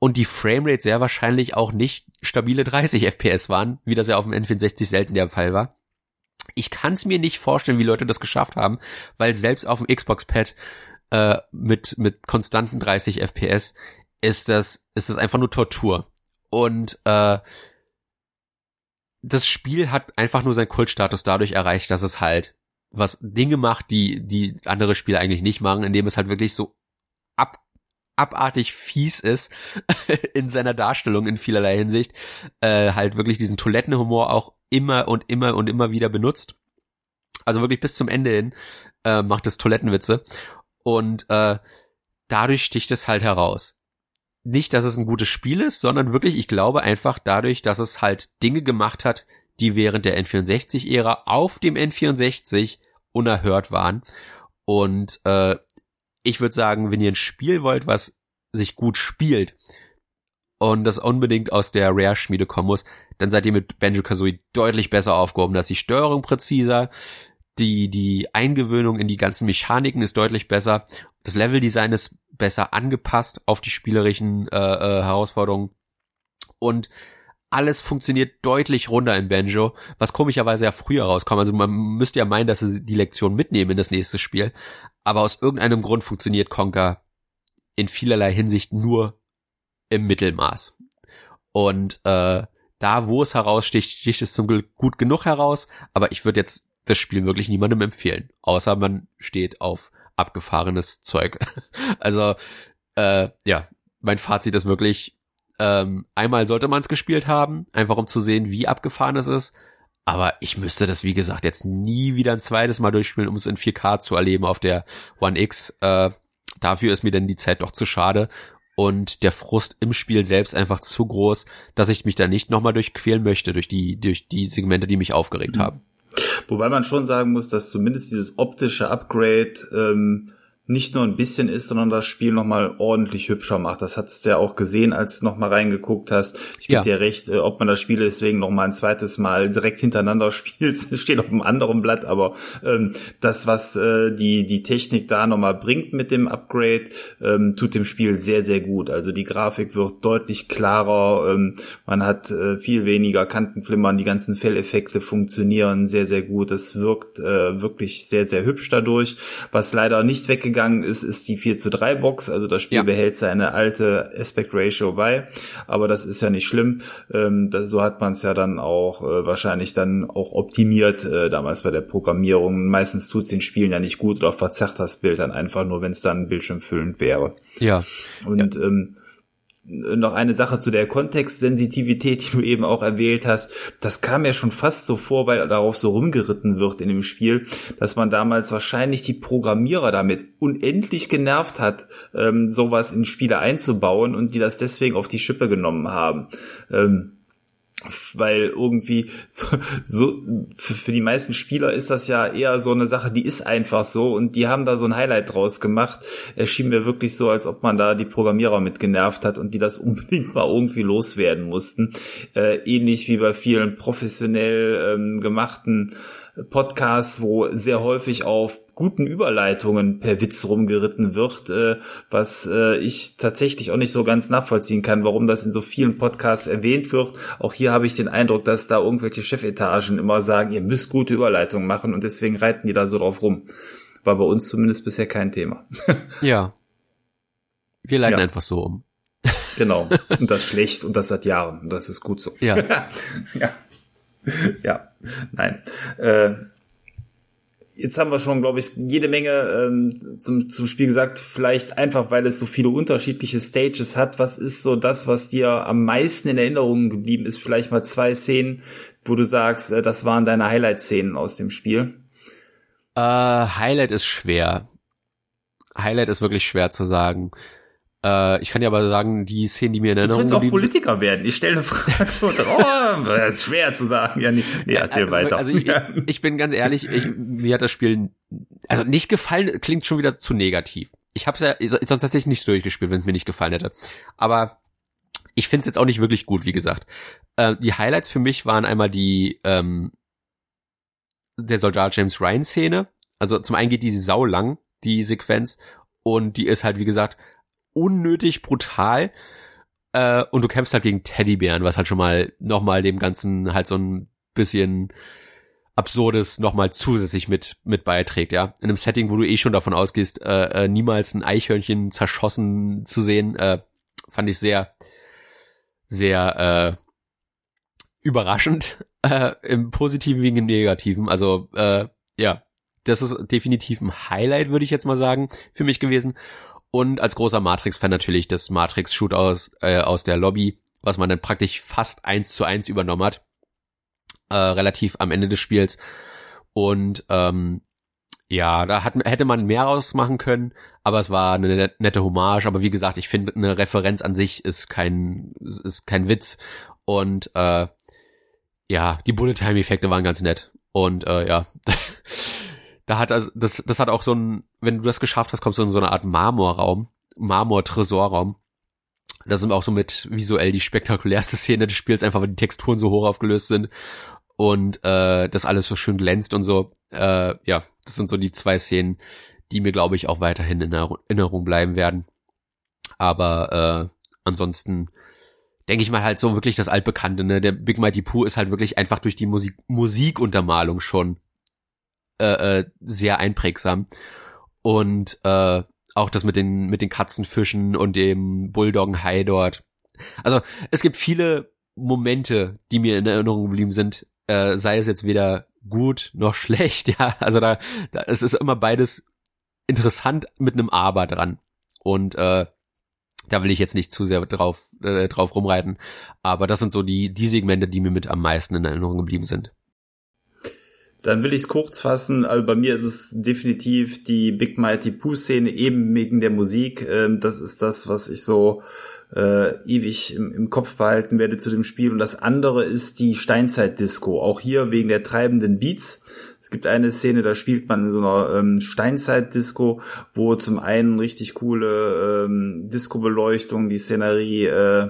und die Framerate sehr wahrscheinlich auch nicht stabile 30 FPS waren, wie das ja auf dem N64 selten der Fall war. Ich kann es mir nicht vorstellen, wie Leute das geschafft haben, weil selbst auf dem Xbox-Pad äh, mit mit konstanten 30 FPS ist das ist das einfach nur Tortur. Und äh, das Spiel hat einfach nur seinen Kultstatus dadurch erreicht, dass es halt was Dinge macht, die die andere Spiele eigentlich nicht machen, indem es halt wirklich so ab abartig fies ist in seiner Darstellung in vielerlei Hinsicht, äh, halt wirklich diesen Toilettenhumor auch immer und immer und immer wieder benutzt. Also wirklich bis zum Ende hin äh, macht es Toilettenwitze und äh, dadurch sticht es halt heraus. Nicht, dass es ein gutes Spiel ist, sondern wirklich, ich glaube einfach dadurch, dass es halt Dinge gemacht hat, die während der N64-Ära auf dem N64 unerhört waren. Und äh, ich würde sagen, wenn ihr ein Spiel wollt, was sich gut spielt und das unbedingt aus der Rare-Schmiede kommen muss, dann seid ihr mit Banjo-Kazooie deutlich besser aufgehoben. Da ist die Steuerung präziser, die, die Eingewöhnung in die ganzen Mechaniken ist deutlich besser, das Leveldesign ist besser angepasst auf die spielerischen äh, äh, Herausforderungen und alles funktioniert deutlich runter in Banjo, was komischerweise ja früher rauskommt. Also man müsste ja meinen, dass sie die Lektion mitnehmen in das nächste Spiel. Aber aus irgendeinem Grund funktioniert Conker in vielerlei Hinsicht nur im Mittelmaß. Und äh, da, wo es heraussticht, sticht es zum Glück gut genug heraus. Aber ich würde jetzt das Spiel wirklich niemandem empfehlen. Außer man steht auf abgefahrenes Zeug. also, äh, ja, mein Fazit ist wirklich, ähm, einmal sollte man es gespielt haben, einfach um zu sehen, wie abgefahren es ist. Aber ich müsste das, wie gesagt, jetzt nie wieder ein zweites Mal durchspielen, um es in 4K zu erleben auf der One X. Äh, dafür ist mir denn die Zeit doch zu schade und der Frust im Spiel selbst einfach zu groß, dass ich mich da nicht nochmal durchquälen möchte durch die, durch die Segmente, die mich aufgeregt mhm. haben. Wobei man schon sagen muss, dass zumindest dieses optische Upgrade ähm, nicht nur ein bisschen ist, sondern das Spiel nochmal ordentlich hübscher macht. Das hast du ja auch gesehen, als du nochmal reingeguckt hast. Ich gebe ja. dir recht, äh, ob man das Spiel deswegen nochmal ein zweites Mal direkt hintereinander spielt, steht auf einem anderen Blatt, aber ähm, das, was äh, die, die Technik da nochmal bringt mit dem Upgrade, ähm, tut dem Spiel sehr, sehr gut. Also die Grafik wird deutlich klarer, ähm, man hat äh, viel weniger Kantenflimmern, die ganzen Felleffekte funktionieren sehr, sehr gut. Es wirkt äh, wirklich sehr, sehr hübsch dadurch. Was leider nicht weggegangen gegangen ist, ist die 4 zu 3 Box. Also das Spiel ja. behält seine alte Aspect Ratio bei. Aber das ist ja nicht schlimm. Ähm, das, so hat man es ja dann auch äh, wahrscheinlich dann auch optimiert äh, damals bei der Programmierung. Meistens tut es den Spielen ja nicht gut oder verzerrt das Bild dann einfach nur, wenn es dann bildschirmfüllend wäre. Ja. Und ja. Ähm, noch eine Sache zu der Kontextsensitivität, die du eben auch erwähnt hast. Das kam ja schon fast so vor, weil darauf so rumgeritten wird in dem Spiel, dass man damals wahrscheinlich die Programmierer damit unendlich genervt hat, ähm, sowas in Spiele einzubauen und die das deswegen auf die Schippe genommen haben. Ähm, weil irgendwie so, so für, die meisten Spieler ist das ja eher so eine Sache, die ist einfach so und die haben da so ein Highlight draus gemacht. Es schien mir wirklich so, als ob man da die Programmierer mit genervt hat und die das unbedingt mal irgendwie loswerden mussten. Äh, ähnlich wie bei vielen professionell ähm, gemachten Podcasts, wo sehr häufig auf guten Überleitungen per Witz rumgeritten wird, äh, was äh, ich tatsächlich auch nicht so ganz nachvollziehen kann, warum das in so vielen Podcasts erwähnt wird. Auch hier habe ich den Eindruck, dass da irgendwelche Chefetagen immer sagen, ihr müsst gute Überleitungen machen und deswegen reiten die da so drauf rum. War bei uns zumindest bisher kein Thema. ja. Wir leiten ja. einfach so um. genau. Und das schlecht und das seit Jahren. Und das ist gut so. Ja. ja. Ja. Nein. Äh, jetzt haben wir schon, glaube ich, jede Menge ähm, zum, zum Spiel gesagt. Vielleicht einfach, weil es so viele unterschiedliche Stages hat. Was ist so das, was dir am meisten in Erinnerung geblieben ist? Vielleicht mal zwei Szenen, wo du sagst, äh, das waren deine Highlight-Szenen aus dem Spiel. Äh, Highlight ist schwer. Highlight ist wirklich schwer zu sagen. Äh, ich kann dir aber sagen, die Szenen, die mir in Erinnerung sind. Du auch Politiker werden. Ich stelle eine Frage und oh, das ist schwer zu sagen. Ja, nee, nee erzähl ja, weiter. Also ich, ich, ich, bin ganz ehrlich, ich, mir hat das Spiel also nicht gefallen, klingt schon wieder zu negativ. Ich habe es ja sonst tatsächlich nicht durchgespielt, wenn es mir nicht gefallen hätte. Aber ich finde es jetzt auch nicht wirklich gut, wie gesagt. Äh, die Highlights für mich waren einmal die ähm, der Soldat James Ryan Szene. Also zum einen geht die sau lang, die Sequenz, und die ist halt, wie gesagt, unnötig brutal. Äh, und du kämpfst halt gegen Teddybären, was halt schon mal nochmal dem Ganzen halt so ein bisschen Absurdes nochmal zusätzlich mit, mit beiträgt, ja. In einem Setting, wo du eh schon davon ausgehst, äh, äh, niemals ein Eichhörnchen zerschossen zu sehen, äh, fand ich sehr, sehr äh, überraschend, äh, im Positiven wie im Negativen. Also, äh, ja, das ist definitiv ein Highlight, würde ich jetzt mal sagen, für mich gewesen. Und als großer Matrix-Fan natürlich das Matrix-Shoot aus, äh, aus der Lobby, was man dann praktisch fast eins zu eins übernommen hat. Äh, relativ am Ende des Spiels. Und ähm, ja, da hat, hätte man mehr rausmachen können, aber es war eine nette Hommage. Aber wie gesagt, ich finde, eine Referenz an sich ist kein, ist kein Witz. Und äh, ja, die Bullet-Time-Effekte waren ganz nett. Und äh, ja, da hat also, das, das hat auch so ein, wenn du das geschafft hast, kommst du in so eine Art Marmorraum, Marmor-Tresorraum. Das ist auch so mit visuell die spektakulärste Szene des Spiels, einfach weil die Texturen so hoch aufgelöst sind und äh, das alles so schön glänzt und so. Äh, ja, das sind so die zwei Szenen, die mir, glaube ich, auch weiterhin in Erinnerung bleiben werden. Aber äh, ansonsten denke ich mal halt so wirklich das altbekannte, ne? Der Big Mighty Pooh ist halt wirklich einfach durch die Musik Musikuntermalung schon äh, äh, sehr einprägsam. Und äh, auch das mit den, mit den Katzenfischen und dem Bulldoggen-Hai dort. Also es gibt viele Momente, die mir in Erinnerung geblieben sind, äh, sei es jetzt weder gut noch schlecht, ja. Also da, da es ist immer beides interessant mit einem Aber dran. Und äh, Da will ich jetzt nicht zu sehr drauf, äh, drauf rumreiten. Aber das sind so die, die Segmente, die mir mit am meisten in Erinnerung geblieben sind. Dann will ich es kurz fassen. Also bei mir ist es definitiv die Big Mighty Pooh Szene eben wegen der Musik. Ähm, das ist das, was ich so äh, ewig im, im Kopf behalten werde zu dem Spiel. Und das andere ist die Steinzeit-Disco. Auch hier wegen der treibenden Beats. Es gibt eine Szene, da spielt man in so einer ähm, Steinzeit-Disco, wo zum einen richtig coole ähm, Disco-Beleuchtung, die Szenerie äh,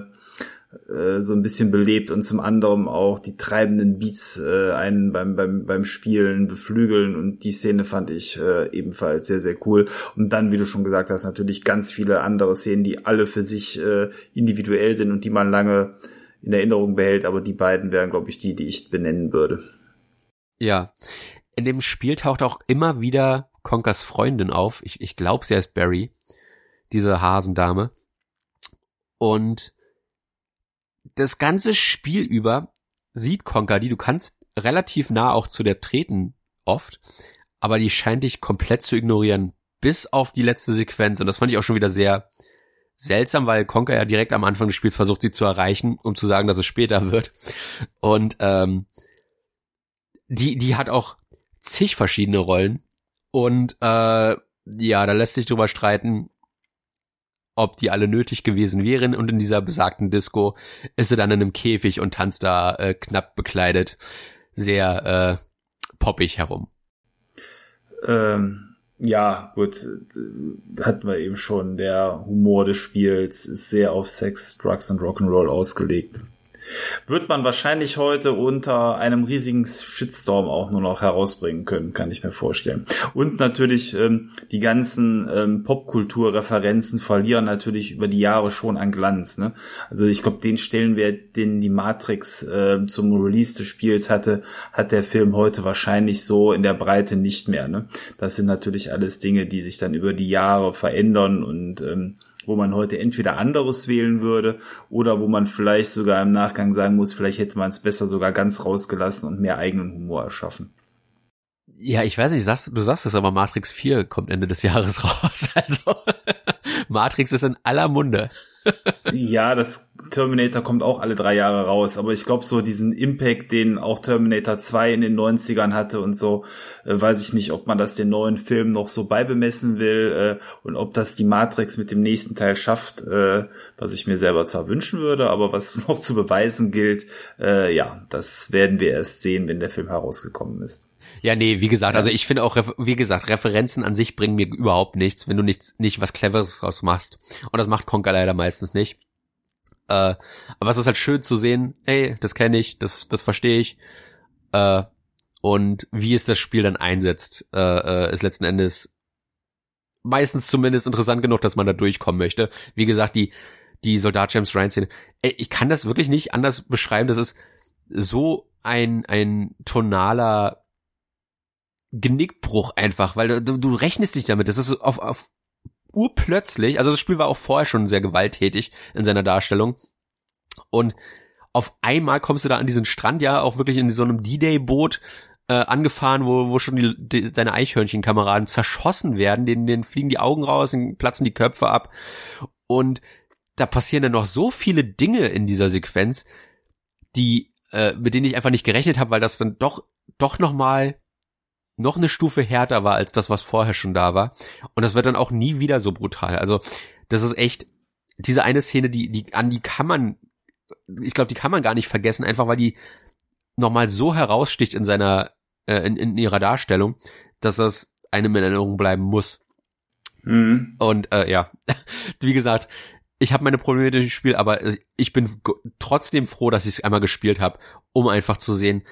äh, so ein bisschen belebt und zum anderen auch die treibenden Beats äh, einen beim, beim, beim Spielen beflügeln und die Szene fand ich äh, ebenfalls sehr, sehr cool. Und dann, wie du schon gesagt hast, natürlich ganz viele andere Szenen, die alle für sich äh, individuell sind und die man lange in Erinnerung behält, aber die beiden wären, glaube ich, die, die ich benennen würde. Ja. In dem Spiel taucht auch immer wieder Conkers Freundin auf. Ich, ich glaube, sie heißt Barry, diese Hasendame. Und das ganze Spiel über sieht Conker die, du kannst relativ nah auch zu der treten oft, aber die scheint dich komplett zu ignorieren, bis auf die letzte Sequenz. Und das fand ich auch schon wieder sehr seltsam, weil Conker ja direkt am Anfang des Spiels versucht, sie zu erreichen, um zu sagen, dass es später wird. Und ähm, die, die hat auch zig verschiedene Rollen. Und äh, ja, da lässt sich drüber streiten, ob die alle nötig gewesen wären. Und in dieser besagten Disco ist sie dann in einem Käfig und tanzt da äh, knapp bekleidet sehr äh, poppig herum. Ähm, ja, gut, äh, hatten wir eben schon. Der Humor des Spiels ist sehr auf Sex, Drugs und Rock'n'Roll ausgelegt wird man wahrscheinlich heute unter einem riesigen Shitstorm auch nur noch herausbringen können, kann ich mir vorstellen. Und natürlich ähm, die ganzen ähm, Popkulturreferenzen verlieren natürlich über die Jahre schon an Glanz. Ne? Also ich glaube, den Stellenwert, den die Matrix äh, zum Release des Spiels hatte, hat der Film heute wahrscheinlich so in der Breite nicht mehr. Ne? Das sind natürlich alles Dinge, die sich dann über die Jahre verändern und ähm, wo man heute entweder anderes wählen würde oder wo man vielleicht sogar im Nachgang sagen muss, vielleicht hätte man es besser sogar ganz rausgelassen und mehr eigenen Humor erschaffen. Ja, ich weiß nicht, du sagst es, aber Matrix 4 kommt Ende des Jahres raus. Also Matrix ist in aller Munde ja, das Terminator kommt auch alle drei Jahre raus, aber ich glaube, so diesen Impact, den auch Terminator 2 in den 90ern hatte und so, äh, weiß ich nicht, ob man das den neuen Film noch so beibemessen will äh, und ob das die Matrix mit dem nächsten Teil schafft, äh, was ich mir selber zwar wünschen würde, aber was noch zu beweisen gilt, äh, ja, das werden wir erst sehen, wenn der Film herausgekommen ist. Ja, nee, wie gesagt, also ich finde auch, wie gesagt, Referenzen an sich bringen mir überhaupt nichts, wenn du nicht, nicht was Cleveres draus machst. Und das macht Conker leider meistens nicht. Äh, aber es ist halt schön zu sehen, ey, das kenne ich, das, das verstehe ich. Äh, und wie es das Spiel dann einsetzt, äh, äh, ist letzten Endes meistens zumindest interessant genug, dass man da durchkommen möchte. Wie gesagt, die, die Soldat James Ryan Szene, ey, ich kann das wirklich nicht anders beschreiben, das ist so ein, ein tonaler Genickbruch einfach, weil du, du rechnest dich damit. Das ist auf, auf urplötzlich, also das Spiel war auch vorher schon sehr gewalttätig in seiner Darstellung. Und auf einmal kommst du da an diesen Strand, ja, auch wirklich in so einem D-Day-Boot äh, angefahren, wo, wo schon die, die, deine Eichhörnchenkameraden zerschossen werden, denen, denen fliegen die Augen raus, denen platzen die Köpfe ab. Und da passieren dann noch so viele Dinge in dieser Sequenz, die, äh, mit denen ich einfach nicht gerechnet habe, weil das dann doch, doch nochmal noch eine Stufe härter war als das, was vorher schon da war. Und das wird dann auch nie wieder so brutal. Also das ist echt diese eine Szene, die, die an die kann man, ich glaube, die kann man gar nicht vergessen, einfach weil die nochmal so heraussticht in seiner, äh, in, in ihrer Darstellung, dass das einem in Erinnerung bleiben muss. Mhm. Und äh, ja, wie gesagt, ich habe meine Probleme mit dem Spiel, aber ich bin trotzdem froh, dass ich es einmal gespielt habe, um einfach zu sehen,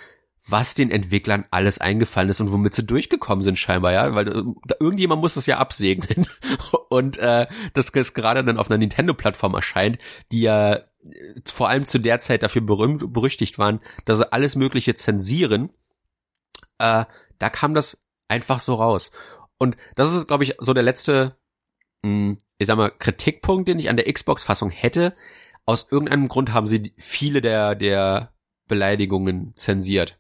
was den Entwicklern alles eingefallen ist und womit sie durchgekommen sind scheinbar, ja, weil äh, irgendjemand muss das ja absegnen und äh, das ist gerade dann auf einer Nintendo-Plattform erscheint, die ja äh, vor allem zu der Zeit dafür berühmt berüchtigt waren, dass sie alles Mögliche zensieren. Äh, da kam das einfach so raus und das ist, glaube ich, so der letzte, mh, hm, ich sag mal, Kritikpunkt, den ich an der Xbox-Fassung hätte. Aus irgendeinem Grund haben sie viele der der Beleidigungen zensiert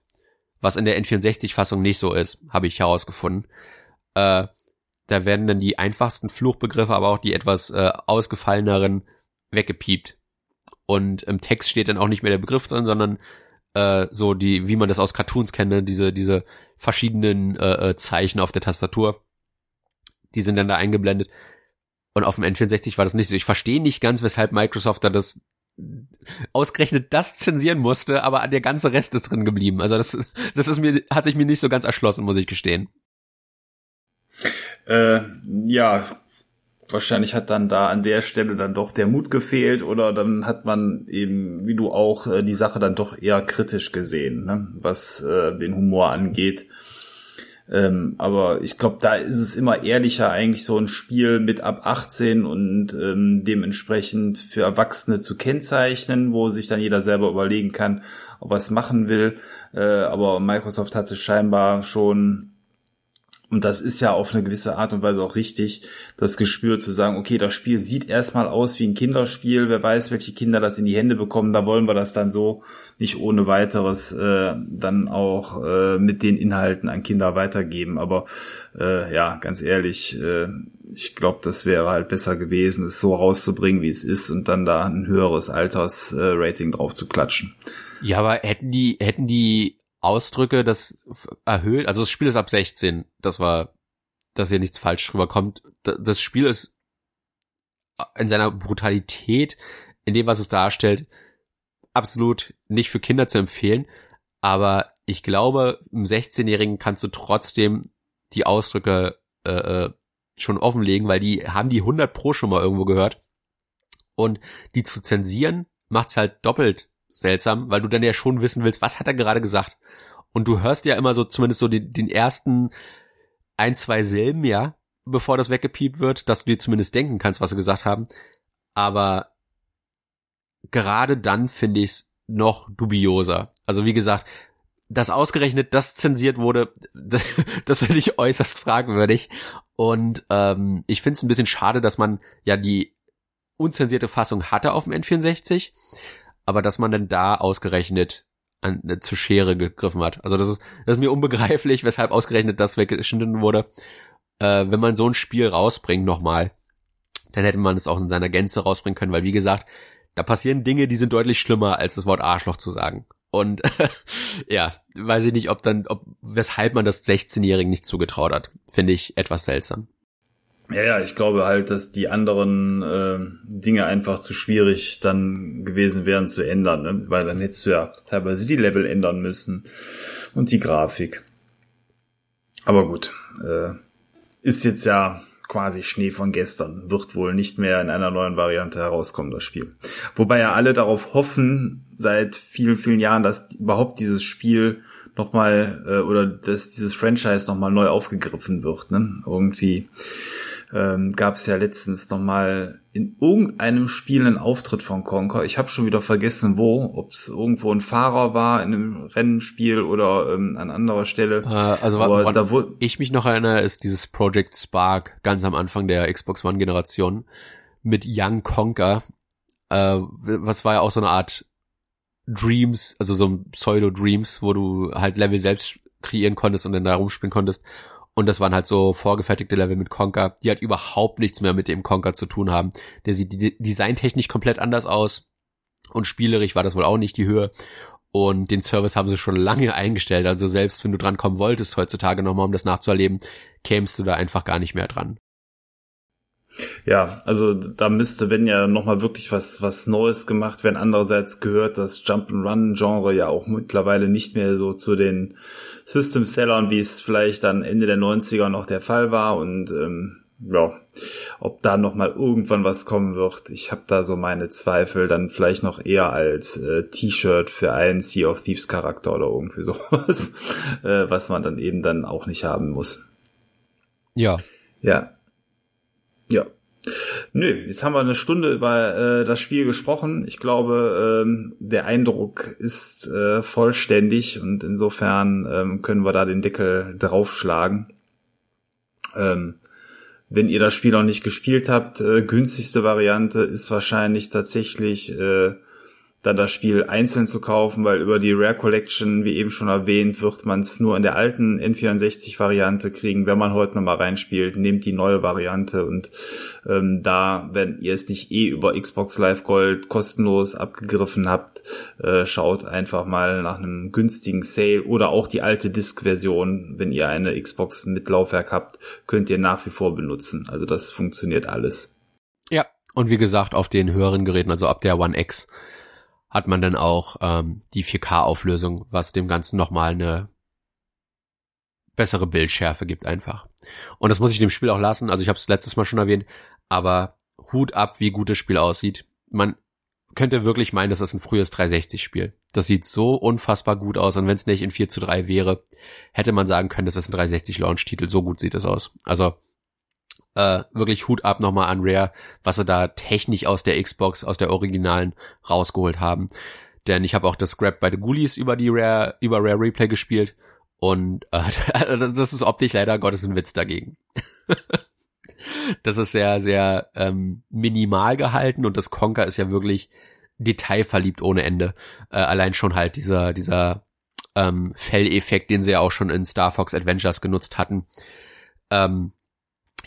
was in der N64-Fassung nicht so ist, habe ich herausgefunden. Äh, da werden dann die einfachsten Fluchbegriffe, aber auch die etwas äh, ausgefalleneren weggepiept. Und im Text steht dann auch nicht mehr der Begriff drin, sondern äh, so die, wie man das aus Cartoons kennt, ne? diese, diese verschiedenen äh, äh, Zeichen auf der Tastatur. Die sind dann da eingeblendet. Und auf dem N64 war das nicht so. Ich verstehe nicht ganz, weshalb Microsoft da das ausgerechnet das zensieren musste, aber der ganze Rest ist drin geblieben. Also das, das ist mir, hat sich mir nicht so ganz erschlossen, muss ich gestehen. Äh, ja, wahrscheinlich hat dann da an der Stelle dann doch der Mut gefehlt oder dann hat man eben, wie du auch, äh, die Sache dann doch eher kritisch gesehen, ne? was äh, den Humor angeht. Ähm, aber ich glaube, da ist es immer ehrlicher, eigentlich so ein Spiel mit ab 18 und ähm, dementsprechend für Erwachsene zu kennzeichnen, wo sich dann jeder selber überlegen kann, ob er es machen will. Äh, aber Microsoft hatte scheinbar schon und das ist ja auf eine gewisse Art und Weise auch richtig, das Gespür zu sagen, okay, das Spiel sieht erstmal aus wie ein Kinderspiel, wer weiß, welche Kinder das in die Hände bekommen, da wollen wir das dann so nicht ohne weiteres äh, dann auch äh, mit den Inhalten an Kinder weitergeben. Aber äh, ja, ganz ehrlich, äh, ich glaube, das wäre halt besser gewesen, es so rauszubringen, wie es ist und dann da ein höheres Altersrating äh, drauf zu klatschen. Ja, aber hätten die, hätten die Ausdrücke das erhöht. Also das Spiel ist ab 16. Das war, dass hier nichts falsch rüberkommt. Das Spiel ist in seiner Brutalität, in dem, was es darstellt, absolut nicht für Kinder zu empfehlen. Aber ich glaube, im 16-Jährigen kannst du trotzdem die Ausdrücke äh, äh, schon offenlegen, weil die haben die 100 pro schon mal irgendwo gehört. Und die zu zensieren macht's halt doppelt seltsam, weil du dann ja schon wissen willst, was hat er gerade gesagt. Und du hörst ja immer so zumindest so den, den ersten ein, zwei Silben, ja, bevor das weggepiept wird, dass du dir zumindest denken kannst, was sie gesagt haben. Aber gerade dann finde ich es noch dubioser. Also wie gesagt, dass ausgerechnet das zensiert wurde, das finde ich äußerst fragwürdig. Und ähm, ich finde es ein bisschen schade, dass man ja die unzensierte Fassung hatte auf dem N64 aber dass man denn da ausgerechnet an, äh, zur Schere gegriffen hat. Also das ist, das ist mir unbegreiflich, weshalb ausgerechnet das weggeschnitten wurde. Äh, wenn man so ein Spiel rausbringt nochmal, dann hätte man es auch in seiner Gänze rausbringen können, weil wie gesagt, da passieren Dinge, die sind deutlich schlimmer, als das Wort Arschloch zu sagen. Und ja, weiß ich nicht, ob dann, ob weshalb man das 16-Jährigen nicht zugetraut hat. Finde ich etwas seltsam. Ja, ja, ich glaube halt, dass die anderen äh, Dinge einfach zu schwierig dann gewesen wären zu ändern, ne? weil dann hättest du ja teilweise die Level ändern müssen und die Grafik. Aber gut, äh, ist jetzt ja quasi Schnee von gestern, wird wohl nicht mehr in einer neuen Variante herauskommen, das Spiel. Wobei ja alle darauf hoffen, seit vielen, vielen Jahren, dass überhaupt dieses Spiel nochmal äh, oder dass dieses Franchise nochmal neu aufgegriffen wird. Ne? Irgendwie ähm, gab es ja letztens noch mal in irgendeinem Spiel einen Auftritt von Conker. Ich habe schon wieder vergessen, wo, ob es irgendwo ein Fahrer war in einem Rennspiel oder ähm, an anderer Stelle. Äh, also woran da, wo ich mich noch erinnere, ist dieses Project Spark ganz am Anfang der Xbox One Generation mit Young Conker. Äh, was war ja auch so eine Art Dreams, also so ein Pseudo Dreams, wo du halt Level selbst kreieren konntest und dann da rumspielen konntest. Und das waren halt so vorgefertigte Level mit Conker, die halt überhaupt nichts mehr mit dem Conker zu tun haben. Der sieht designtechnisch komplett anders aus. Und spielerisch war das wohl auch nicht die Höhe. Und den Service haben sie schon lange eingestellt. Also selbst wenn du dran kommen wolltest heutzutage nochmal, um das nachzuerleben, kämst du da einfach gar nicht mehr dran. Ja, also da müsste, wenn ja nochmal wirklich was, was Neues gemacht werden. Andererseits gehört das Jump-and-Run-Genre ja auch mittlerweile nicht mehr so zu den System-Sellern, wie es vielleicht dann Ende der 90er noch der Fall war und ähm, ja, ob da noch mal irgendwann was kommen wird. Ich habe da so meine Zweifel, dann vielleicht noch eher als äh, T-Shirt für einen Sea of Thieves Charakter oder irgendwie sowas, äh, was man dann eben dann auch nicht haben muss. Ja. Ja. Ja. Nö, jetzt haben wir eine Stunde über äh, das Spiel gesprochen. Ich glaube, ähm, der Eindruck ist äh, vollständig und insofern ähm, können wir da den Deckel draufschlagen. Ähm, wenn ihr das Spiel noch nicht gespielt habt, äh, günstigste Variante ist wahrscheinlich tatsächlich äh, dann das Spiel einzeln zu kaufen, weil über die Rare Collection, wie eben schon erwähnt, wird man es nur in der alten N64-Variante kriegen. Wenn man heute nochmal reinspielt, nehmt die neue Variante und ähm, da, wenn ihr es nicht eh über Xbox Live Gold kostenlos abgegriffen habt, äh, schaut einfach mal nach einem günstigen Sale oder auch die alte Disk-Version, wenn ihr eine Xbox mit Laufwerk habt, könnt ihr nach wie vor benutzen. Also das funktioniert alles. Ja, und wie gesagt, auf den höheren Geräten, also ab der One X, hat man dann auch ähm, die 4K-Auflösung, was dem Ganzen nochmal eine bessere Bildschärfe gibt einfach. Und das muss ich dem Spiel auch lassen. Also ich habe es letztes Mal schon erwähnt, aber Hut ab, wie gut das Spiel aussieht. Man könnte wirklich meinen, das ist ein frühes 360-Spiel. Das sieht so unfassbar gut aus und wenn es nicht in 4 zu 3 wäre, hätte man sagen können, das ist ein 360-Launch-Titel. So gut sieht es aus. Also äh, wirklich Hut ab nochmal an Rare, was sie da technisch aus der Xbox, aus der Originalen rausgeholt haben. Denn ich habe auch das Scrap bei The Ghoulies über die Rare, über Rare Replay gespielt und äh, das ist optisch leider Gottes ein Witz dagegen. das ist sehr, sehr ähm, minimal gehalten und das Conker ist ja wirklich detailverliebt ohne Ende. Äh, allein schon halt dieser, dieser ähm, Felleffekt, den sie ja auch schon in Star Fox Adventures genutzt hatten. Ähm,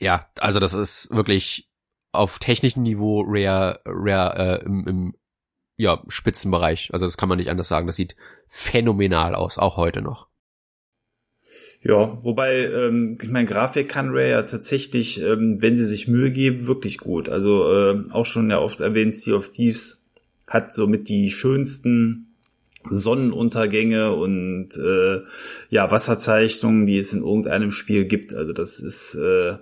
ja, also das ist wirklich auf technischem Niveau Rare, Rare äh, im, im ja, Spitzenbereich. Also das kann man nicht anders sagen. Das sieht phänomenal aus, auch heute noch. Ja, wobei, ähm, ich meine, Grafik kann Rare ja tatsächlich, ähm, wenn sie sich Mühe geben, wirklich gut. Also äh, auch schon ja oft erwähnt, Sea of Thieves hat somit die schönsten Sonnenuntergänge und äh, ja Wasserzeichnungen, die es in irgendeinem Spiel gibt. Also das ist äh,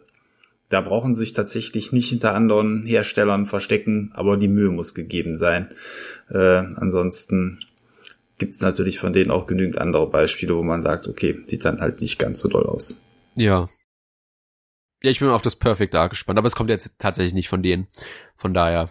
da brauchen sich tatsächlich nicht hinter anderen Herstellern verstecken, aber die Mühe muss gegeben sein. Äh, ansonsten gibt es natürlich von denen auch genügend andere Beispiele, wo man sagt, okay, sieht dann halt nicht ganz so doll aus. Ja. Ja, ich bin auf das Perfect Dark gespannt, aber es kommt jetzt tatsächlich nicht von denen. Von daher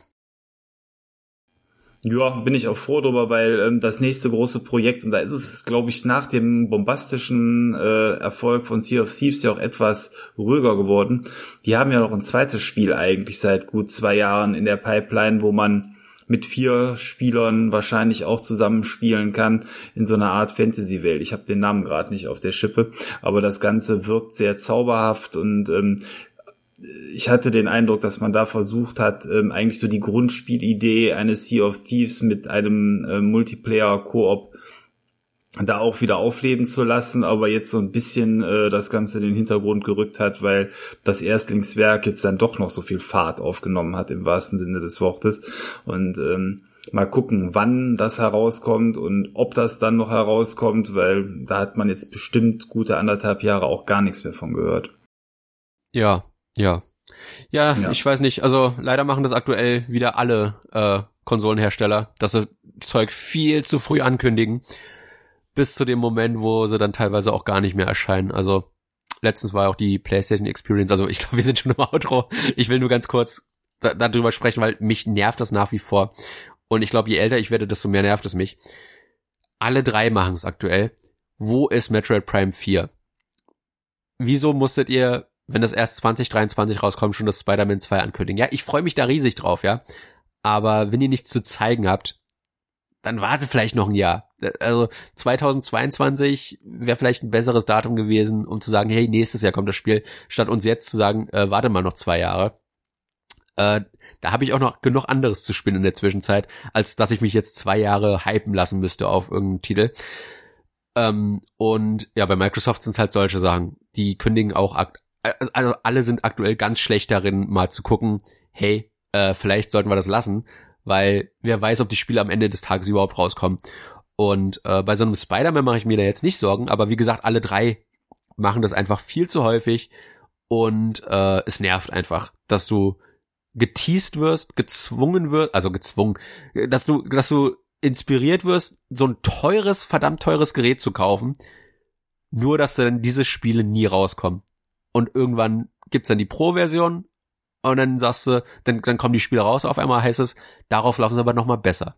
ja, bin ich auch froh drüber, weil ähm, das nächste große Projekt, und da ist es, glaube ich, nach dem bombastischen äh, Erfolg von Sea of Thieves ja auch etwas ruhiger geworden. Die haben ja noch ein zweites Spiel eigentlich seit gut zwei Jahren in der Pipeline, wo man mit vier Spielern wahrscheinlich auch zusammenspielen kann in so einer Art Fantasy-Welt. Ich habe den Namen gerade nicht auf der Schippe, aber das Ganze wirkt sehr zauberhaft und ähm, ich hatte den Eindruck, dass man da versucht hat, ähm, eigentlich so die Grundspielidee eines Sea of Thieves mit einem äh, Multiplayer-Koop da auch wieder aufleben zu lassen, aber jetzt so ein bisschen äh, das Ganze in den Hintergrund gerückt hat, weil das Erstlingswerk jetzt dann doch noch so viel Fahrt aufgenommen hat im wahrsten Sinne des Wortes. Und ähm, mal gucken, wann das herauskommt und ob das dann noch herauskommt, weil da hat man jetzt bestimmt gute anderthalb Jahre auch gar nichts mehr von gehört. Ja, ja. Ja, ja. ich weiß nicht. Also leider machen das aktuell wieder alle äh, Konsolenhersteller, dass sie Zeug viel zu früh ankündigen, bis zu dem Moment, wo sie dann teilweise auch gar nicht mehr erscheinen. Also letztens war auch die PlayStation Experience. Also ich glaube, wir sind schon im Outro. Ich will nur ganz kurz da, darüber sprechen, weil mich nervt das nach wie vor. Und ich glaube, je älter ich werde, desto mehr nervt es mich. Alle drei machen es aktuell. Wo ist Metroid Prime 4? Wieso musstet ihr wenn das erst 2023 rauskommt, schon das Spider-Man 2 ankündigen. Ja, ich freue mich da riesig drauf, ja. Aber wenn ihr nichts zu zeigen habt, dann wartet vielleicht noch ein Jahr. Also 2022 wäre vielleicht ein besseres Datum gewesen, um zu sagen, hey, nächstes Jahr kommt das Spiel, statt uns jetzt zu sagen, äh, warte mal noch zwei Jahre. Äh, da habe ich auch noch genug anderes zu spielen in der Zwischenzeit, als dass ich mich jetzt zwei Jahre hypen lassen müsste auf irgendeinen Titel. Ähm, und ja, bei Microsoft sind halt solche Sachen. Die kündigen auch also alle sind aktuell ganz schlecht darin, mal zu gucken, hey, äh, vielleicht sollten wir das lassen, weil wer weiß, ob die Spiele am Ende des Tages überhaupt rauskommen. Und äh, bei so einem Spider-Man mache ich mir da jetzt nicht Sorgen, aber wie gesagt, alle drei machen das einfach viel zu häufig und äh, es nervt einfach, dass du geteased wirst, gezwungen wirst, also gezwungen, dass du, dass du inspiriert wirst, so ein teures, verdammt teures Gerät zu kaufen, nur dass dann diese Spiele nie rauskommen und irgendwann gibt's dann die Pro-Version und dann sagst du, dann, dann kommen die Spiele raus, auf einmal heißt es, darauf laufen sie aber nochmal besser.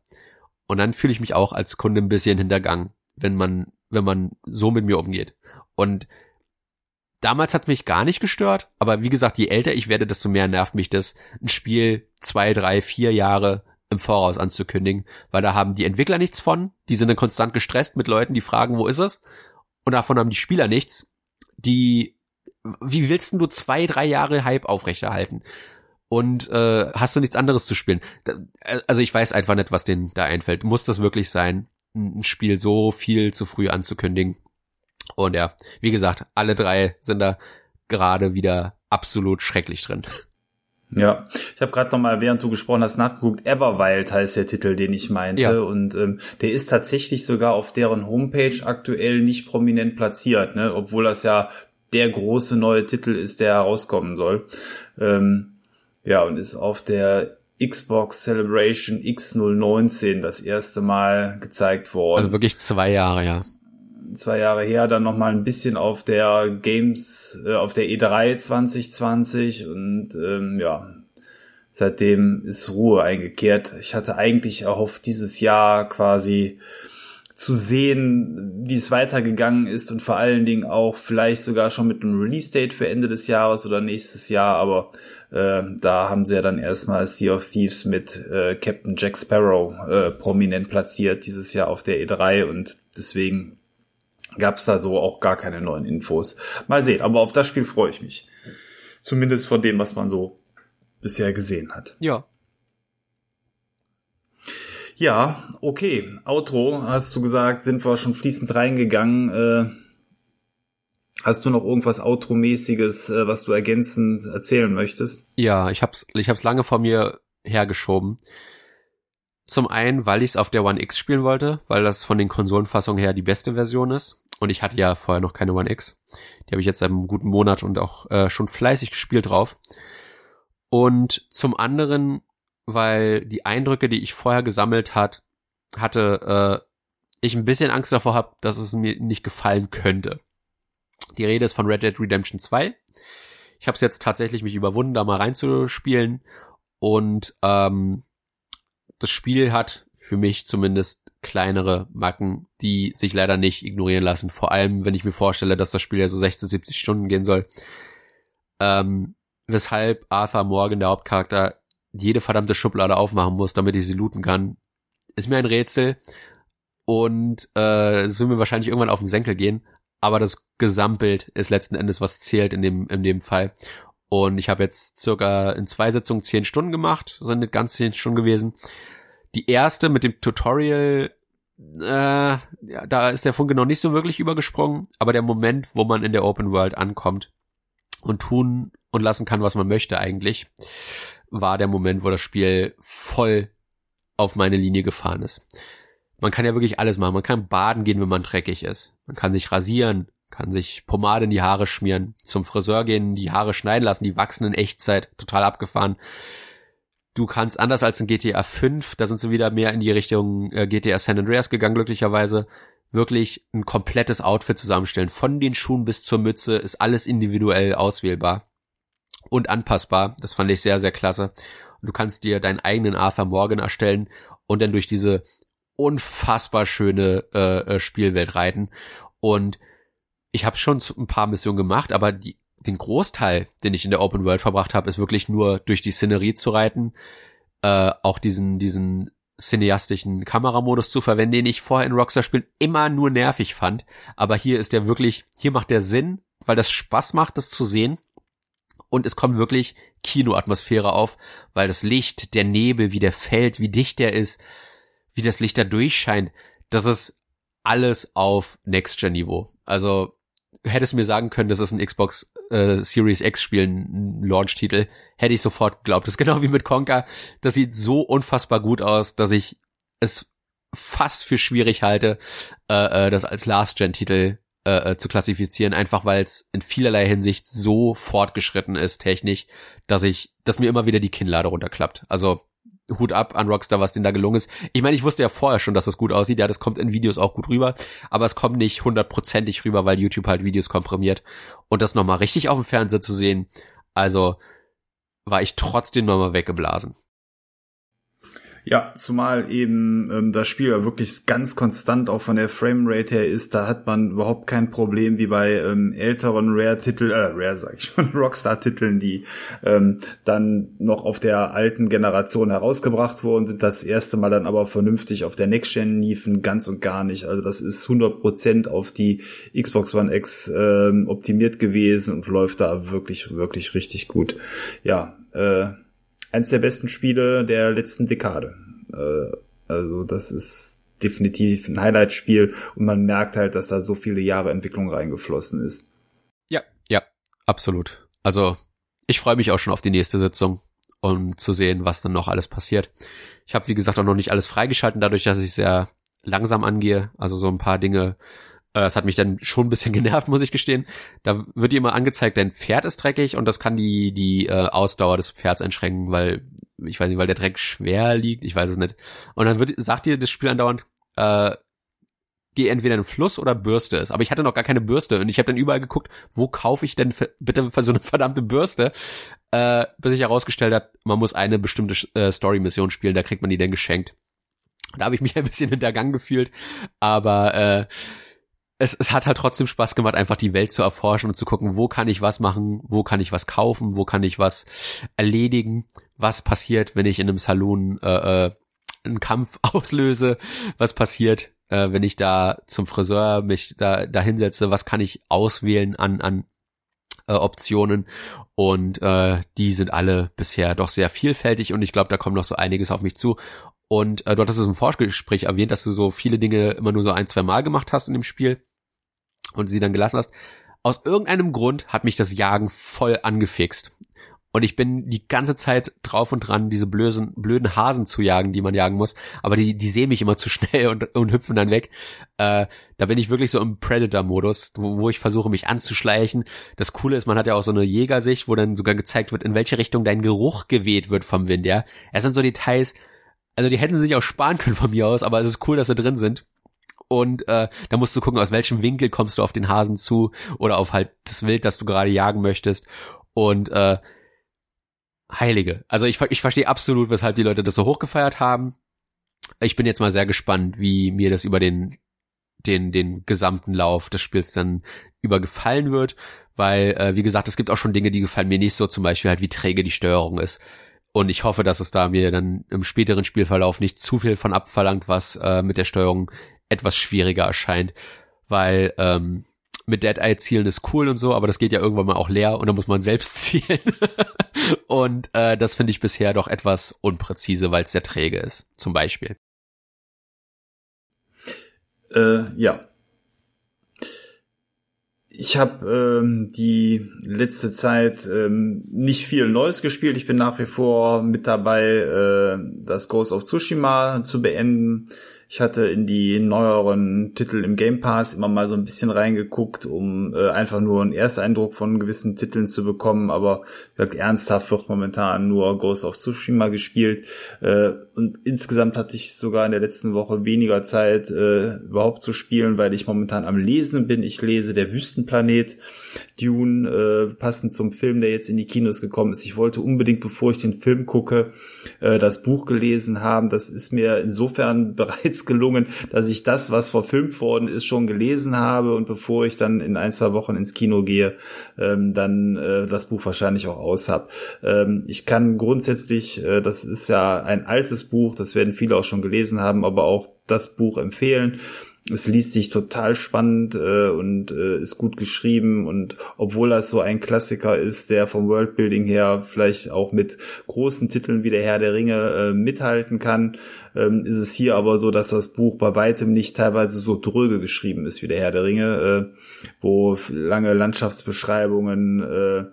Und dann fühle ich mich auch als Kunde ein bisschen hintergangen, wenn man, wenn man so mit mir umgeht. Und damals hat mich gar nicht gestört, aber wie gesagt, je älter ich werde, desto mehr nervt mich das, ein Spiel zwei, drei, vier Jahre im Voraus anzukündigen, weil da haben die Entwickler nichts von, die sind dann konstant gestresst mit Leuten, die fragen, wo ist es? Und davon haben die Spieler nichts. Die, wie willst du zwei, drei Jahre Hype aufrechterhalten? Und äh, hast du nichts anderes zu spielen? Also ich weiß einfach nicht, was denen da einfällt. Muss das wirklich sein, ein Spiel so viel zu früh anzukündigen? Und ja, wie gesagt, alle drei sind da gerade wieder absolut schrecklich drin. Ja, ich habe gerade noch mal, während du gesprochen hast, nachgeguckt. Everwild heißt der Titel, den ich meinte, ja. und ähm, der ist tatsächlich sogar auf deren Homepage aktuell nicht prominent platziert, ne? obwohl das ja der große neue Titel ist, der herauskommen soll. Ähm, ja, und ist auf der Xbox Celebration X019 das erste Mal gezeigt worden. Also wirklich zwei Jahre, ja zwei Jahre her, dann noch mal ein bisschen auf der Games, äh, auf der E3 2020 und ähm, ja, seitdem ist Ruhe eingekehrt. Ich hatte eigentlich erhofft, dieses Jahr quasi zu sehen, wie es weitergegangen ist und vor allen Dingen auch vielleicht sogar schon mit einem Release-Date für Ende des Jahres oder nächstes Jahr, aber äh, da haben sie ja dann erstmal Sea of Thieves mit äh, Captain Jack Sparrow äh, prominent platziert dieses Jahr auf der E3 und deswegen gab es da so auch gar keine neuen Infos. Mal sehen, aber auf das Spiel freue ich mich. Zumindest von dem, was man so bisher gesehen hat. Ja. Ja, okay. Outro, hast du gesagt, sind wir schon fließend reingegangen. Äh, hast du noch irgendwas Outro-mäßiges, äh, was du ergänzend erzählen möchtest? Ja, ich hab's, ich hab's lange vor mir hergeschoben. Zum einen, weil ich es auf der One X spielen wollte, weil das von den Konsolenfassungen her die beste Version ist. Und ich hatte ja vorher noch keine One X. Die habe ich jetzt einem guten Monat und auch äh, schon fleißig gespielt drauf. Und zum anderen, weil die Eindrücke, die ich vorher gesammelt hat, hatte, äh, ich ein bisschen Angst davor habe, dass es mir nicht gefallen könnte. Die Rede ist von Red Dead Redemption 2. Ich habe es jetzt tatsächlich mich überwunden, da mal reinzuspielen. Und ähm, das Spiel hat für mich zumindest kleinere Macken, die sich leider nicht ignorieren lassen. Vor allem, wenn ich mir vorstelle, dass das Spiel ja so 16, 70 Stunden gehen soll. Ähm, weshalb Arthur Morgan, der Hauptcharakter, jede verdammte Schublade aufmachen muss, damit ich sie looten kann, ist mir ein Rätsel. Und äh, es will mir wahrscheinlich irgendwann auf den Senkel gehen. Aber das Gesamtbild ist letzten Endes, was zählt in dem, in dem Fall. Und ich habe jetzt circa in zwei Sitzungen zehn Stunden gemacht, sind nicht ganz zehn Stunden gewesen. Die erste mit dem Tutorial, äh, ja, da ist der Funke noch nicht so wirklich übergesprungen, aber der Moment, wo man in der Open World ankommt und tun und lassen kann, was man möchte eigentlich, war der Moment, wo das Spiel voll auf meine Linie gefahren ist. Man kann ja wirklich alles machen. Man kann baden gehen, wenn man dreckig ist. Man kann sich rasieren, kann sich Pomade in die Haare schmieren, zum Friseur gehen, die Haare schneiden lassen, die wachsen in Echtzeit, total abgefahren. Du kannst anders als in GTA 5, da sind sie wieder mehr in die Richtung äh, GTA San Andreas gegangen, glücklicherweise, wirklich ein komplettes Outfit zusammenstellen. Von den Schuhen bis zur Mütze ist alles individuell auswählbar und anpassbar. Das fand ich sehr, sehr klasse. Du kannst dir deinen eigenen Arthur Morgan erstellen und dann durch diese unfassbar schöne äh, äh Spielwelt reiten. Und ich habe schon ein paar Missionen gemacht, aber die, den Großteil, den ich in der Open World verbracht habe, ist wirklich nur durch die Szenerie zu reiten, äh, auch diesen diesen cineastischen Kameramodus zu verwenden, den ich vorher in Rockstar-Spielen immer nur nervig fand. Aber hier ist der wirklich, hier macht der Sinn, weil das Spaß macht, das zu sehen. Und es kommt wirklich Kinoatmosphäre auf, weil das Licht, der Nebel, wie der fällt, wie dicht der ist, wie das Licht da durchscheint, das ist alles auf Next-Gen-Niveau. Also hättest mir sagen können, das ist ein Xbox äh, Series X Spiel, ein Launch-Titel, hätte ich sofort geglaubt. Das ist genau wie mit Conker. Das sieht so unfassbar gut aus, dass ich es fast für schwierig halte, äh, äh das als Last-Gen-Titel äh, äh, zu klassifizieren, einfach weil es in vielerlei Hinsicht so fortgeschritten ist technisch, dass ich, dass mir immer wieder die Kinnlade runterklappt. Also Hut ab an Rockstar, was denen da gelungen ist. Ich meine, ich wusste ja vorher schon, dass das gut aussieht. Ja, das kommt in Videos auch gut rüber. Aber es kommt nicht hundertprozentig rüber, weil YouTube halt Videos komprimiert. Und das nochmal richtig auf dem Fernseher zu sehen, also war ich trotzdem nochmal weggeblasen. Ja, zumal eben ähm, das Spiel ja wirklich ganz konstant auch von der Framerate her ist, da hat man überhaupt kein Problem wie bei ähm, älteren Rare-Titel, äh, Rare sag ich schon, Rockstar-Titeln, die ähm, dann noch auf der alten Generation herausgebracht wurden, sind das erste Mal dann aber vernünftig auf der Next-Gen liefen, ganz und gar nicht. Also das ist 100% auf die Xbox One X ähm, optimiert gewesen und läuft da wirklich, wirklich richtig gut. Ja, äh, eins der besten Spiele der letzten Dekade. Äh, also das ist definitiv ein Highlight-Spiel und man merkt halt, dass da so viele Jahre Entwicklung reingeflossen ist. Ja, ja, absolut. Also ich freue mich auch schon auf die nächste Sitzung, um zu sehen, was dann noch alles passiert. Ich habe, wie gesagt, auch noch nicht alles freigeschalten, dadurch, dass ich sehr langsam angehe. Also so ein paar Dinge äh, es hat mich dann schon ein bisschen genervt, muss ich gestehen. Da wird dir immer angezeigt, dein Pferd ist dreckig und das kann die, die äh, Ausdauer des Pferds einschränken, weil, ich weiß nicht, weil der Dreck schwer liegt, ich weiß es nicht. Und dann wird, sagt dir das Spiel andauernd, äh, geh entweder in den Fluss oder Bürste es. Aber ich hatte noch gar keine Bürste und ich habe dann überall geguckt, wo kaufe ich denn für, bitte für so eine verdammte Bürste, äh, bis sich herausgestellt hat, man muss eine bestimmte äh, Story-Mission spielen, da kriegt man die dann geschenkt. Da habe ich mich ein bisschen hintergangen gefühlt, aber äh, es, es hat halt trotzdem Spaß gemacht, einfach die Welt zu erforschen und zu gucken, wo kann ich was machen, wo kann ich was kaufen, wo kann ich was erledigen, was passiert, wenn ich in einem Saloon äh, äh, einen Kampf auslöse, was passiert, äh, wenn ich da zum Friseur mich da, da hinsetze, was kann ich auswählen an, an äh, Optionen. Und äh, die sind alle bisher doch sehr vielfältig und ich glaube, da kommt noch so einiges auf mich zu. Und äh, du hattest es im Vorgespräch erwähnt, dass du so viele Dinge immer nur so ein, zwei Mal gemacht hast in dem Spiel und sie dann gelassen hast. Aus irgendeinem Grund hat mich das Jagen voll angefixt. Und ich bin die ganze Zeit drauf und dran, diese blöden, blöden Hasen zu jagen, die man jagen muss. Aber die, die sehen mich immer zu schnell und, und hüpfen dann weg. Äh, da bin ich wirklich so im Predator-Modus, wo, wo ich versuche, mich anzuschleichen. Das Coole ist, man hat ja auch so eine Jägersicht, wo dann sogar gezeigt wird, in welche Richtung dein Geruch geweht wird vom Wind, ja. Es sind so Details, also die hätten sich auch sparen können von mir aus, aber es ist cool, dass sie drin sind und äh, da musst du gucken, aus welchem Winkel kommst du auf den Hasen zu oder auf halt das Wild, das du gerade jagen möchtest und äh, Heilige. Also ich, ich verstehe absolut, weshalb die Leute das so hochgefeiert haben. Ich bin jetzt mal sehr gespannt, wie mir das über den den den gesamten Lauf des Spiels dann über gefallen wird, weil äh, wie gesagt, es gibt auch schon Dinge, die gefallen mir nicht so, zum Beispiel halt wie träge die Steuerung ist. Und ich hoffe, dass es da mir dann im späteren Spielverlauf nicht zu viel von abverlangt, was äh, mit der Steuerung etwas schwieriger erscheint, weil ähm, mit Dead Eye zielen ist cool und so, aber das geht ja irgendwann mal auch leer und da muss man selbst zielen. und äh, das finde ich bisher doch etwas unpräzise, weil es sehr träge ist, zum Beispiel. Äh, ja. Ich habe ähm, die letzte Zeit ähm, nicht viel Neues gespielt. Ich bin nach wie vor mit dabei, äh, das Ghost of Tsushima zu beenden. Ich hatte in die neueren Titel im Game Pass immer mal so ein bisschen reingeguckt, um äh, einfach nur einen Ersteindruck von gewissen Titeln zu bekommen, aber gesagt, ernsthaft wird momentan nur Ghost of Tsushima gespielt. Äh, und insgesamt hatte ich sogar in der letzten Woche weniger Zeit, äh, überhaupt zu spielen, weil ich momentan am Lesen bin. Ich lese Der Wüstenplanet, Dune, äh, passend zum Film, der jetzt in die Kinos gekommen ist. Ich wollte unbedingt, bevor ich den Film gucke, äh, das Buch gelesen haben. Das ist mir insofern bereits gelungen, dass ich das, was verfilmt worden ist, schon gelesen habe und bevor ich dann in ein, zwei Wochen ins Kino gehe, ähm, dann äh, das Buch wahrscheinlich auch aus habe. Ähm, ich kann grundsätzlich, äh, das ist ja ein altes Buch, das werden viele auch schon gelesen haben, aber auch das Buch empfehlen es liest sich total spannend äh, und äh, ist gut geschrieben und obwohl das so ein Klassiker ist, der vom Worldbuilding her vielleicht auch mit großen Titeln wie der Herr der Ringe äh, mithalten kann, ähm, ist es hier aber so, dass das Buch bei weitem nicht teilweise so dröge geschrieben ist wie der Herr der Ringe, äh, wo lange Landschaftsbeschreibungen äh,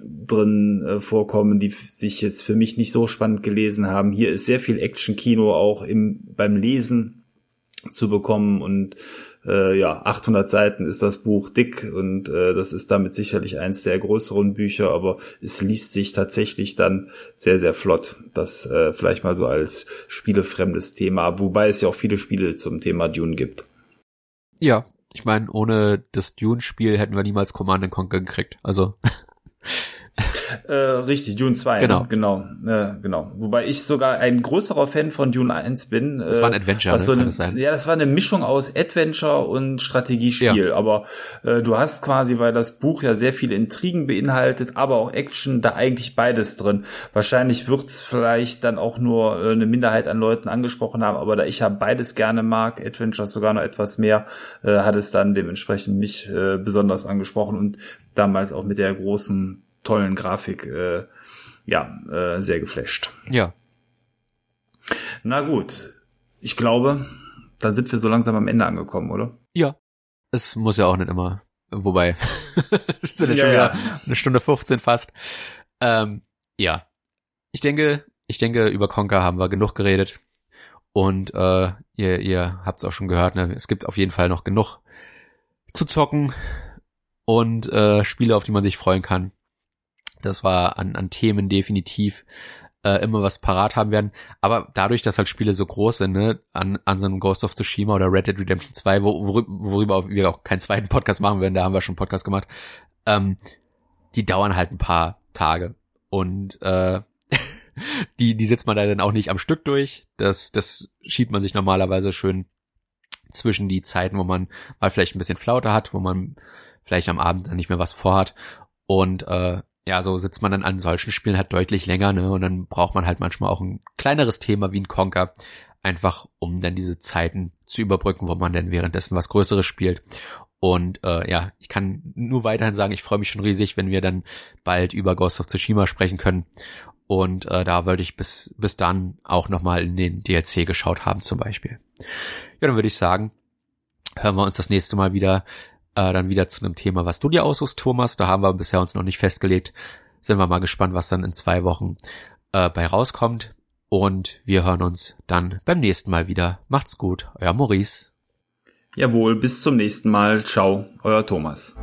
drin äh, vorkommen, die sich jetzt für mich nicht so spannend gelesen haben. Hier ist sehr viel Action-Kino auch im, beim Lesen zu bekommen und äh, ja, 800 Seiten ist das Buch dick und äh, das ist damit sicherlich eins der größeren Bücher, aber es liest sich tatsächlich dann sehr, sehr flott. Das äh, vielleicht mal so als spielefremdes Thema, wobei es ja auch viele Spiele zum Thema Dune gibt. Ja, ich meine, ohne das Dune-Spiel hätten wir niemals Command Conquer gekriegt. Also Äh, richtig, Dune 2. Genau. Ne? Genau, äh, genau. Wobei ich sogar ein größerer Fan von Dune 1 bin. Das war ein Adventure, was ne? so Kann eine? Ja, das war eine Mischung aus Adventure und Strategiespiel. Aber äh, du hast quasi, weil das Buch ja sehr viele Intrigen beinhaltet, aber auch Action, da eigentlich beides drin. Wahrscheinlich wird's vielleicht dann auch nur äh, eine Minderheit an Leuten angesprochen haben, aber da ich ja beides gerne mag, Adventures sogar noch etwas mehr, äh, hat es dann dementsprechend mich äh, besonders angesprochen und damals auch mit der großen, tollen Grafik, äh, ja, äh, sehr geflasht. Ja. Na gut, ich glaube, dann sind wir so langsam am Ende angekommen, oder? Ja. Es muss ja auch nicht immer. Wobei, wir sind ja Ja, schon wieder ja. eine Stunde 15 fast. Ähm, ja. Ich denke, ich denke, über Conker haben wir genug geredet. Und äh, ihr, ihr habt es auch schon gehört, ne? es gibt auf jeden Fall noch genug zu zocken und äh, Spiele, auf die man sich freuen kann. Das war an, an Themen definitiv äh, immer was parat haben werden. Aber dadurch, dass halt Spiele so groß sind, ne, an, an so einem Ghost of Tsushima oder Red Dead Redemption 2, wo, worüber, worüber wir auch keinen zweiten Podcast machen werden, da haben wir schon einen Podcast gemacht, ähm, die dauern halt ein paar Tage. Und äh, die, die setzt man da dann auch nicht am Stück durch. Das, das schiebt man sich normalerweise schön zwischen die Zeiten, wo man mal vielleicht ein bisschen Flaute hat, wo man vielleicht am Abend dann nicht mehr was vorhat. Und äh, ja, so sitzt man dann an solchen Spielen halt deutlich länger, ne? Und dann braucht man halt manchmal auch ein kleineres Thema wie ein Conker, einfach um dann diese Zeiten zu überbrücken, wo man dann währenddessen was Größeres spielt. Und äh, ja, ich kann nur weiterhin sagen, ich freue mich schon riesig, wenn wir dann bald über Ghost of Tsushima sprechen können. Und äh, da wollte ich bis, bis dann auch nochmal in den DLC geschaut haben zum Beispiel. Ja, dann würde ich sagen, hören wir uns das nächste Mal wieder, äh, dann wieder zu einem Thema, was du dir aussuchst, Thomas. Da haben wir bisher uns noch nicht festgelegt. Sind wir mal gespannt, was dann in zwei Wochen äh, bei rauskommt. Und wir hören uns dann beim nächsten Mal wieder. Macht's gut, euer Maurice. Jawohl, bis zum nächsten Mal. Ciao, euer Thomas.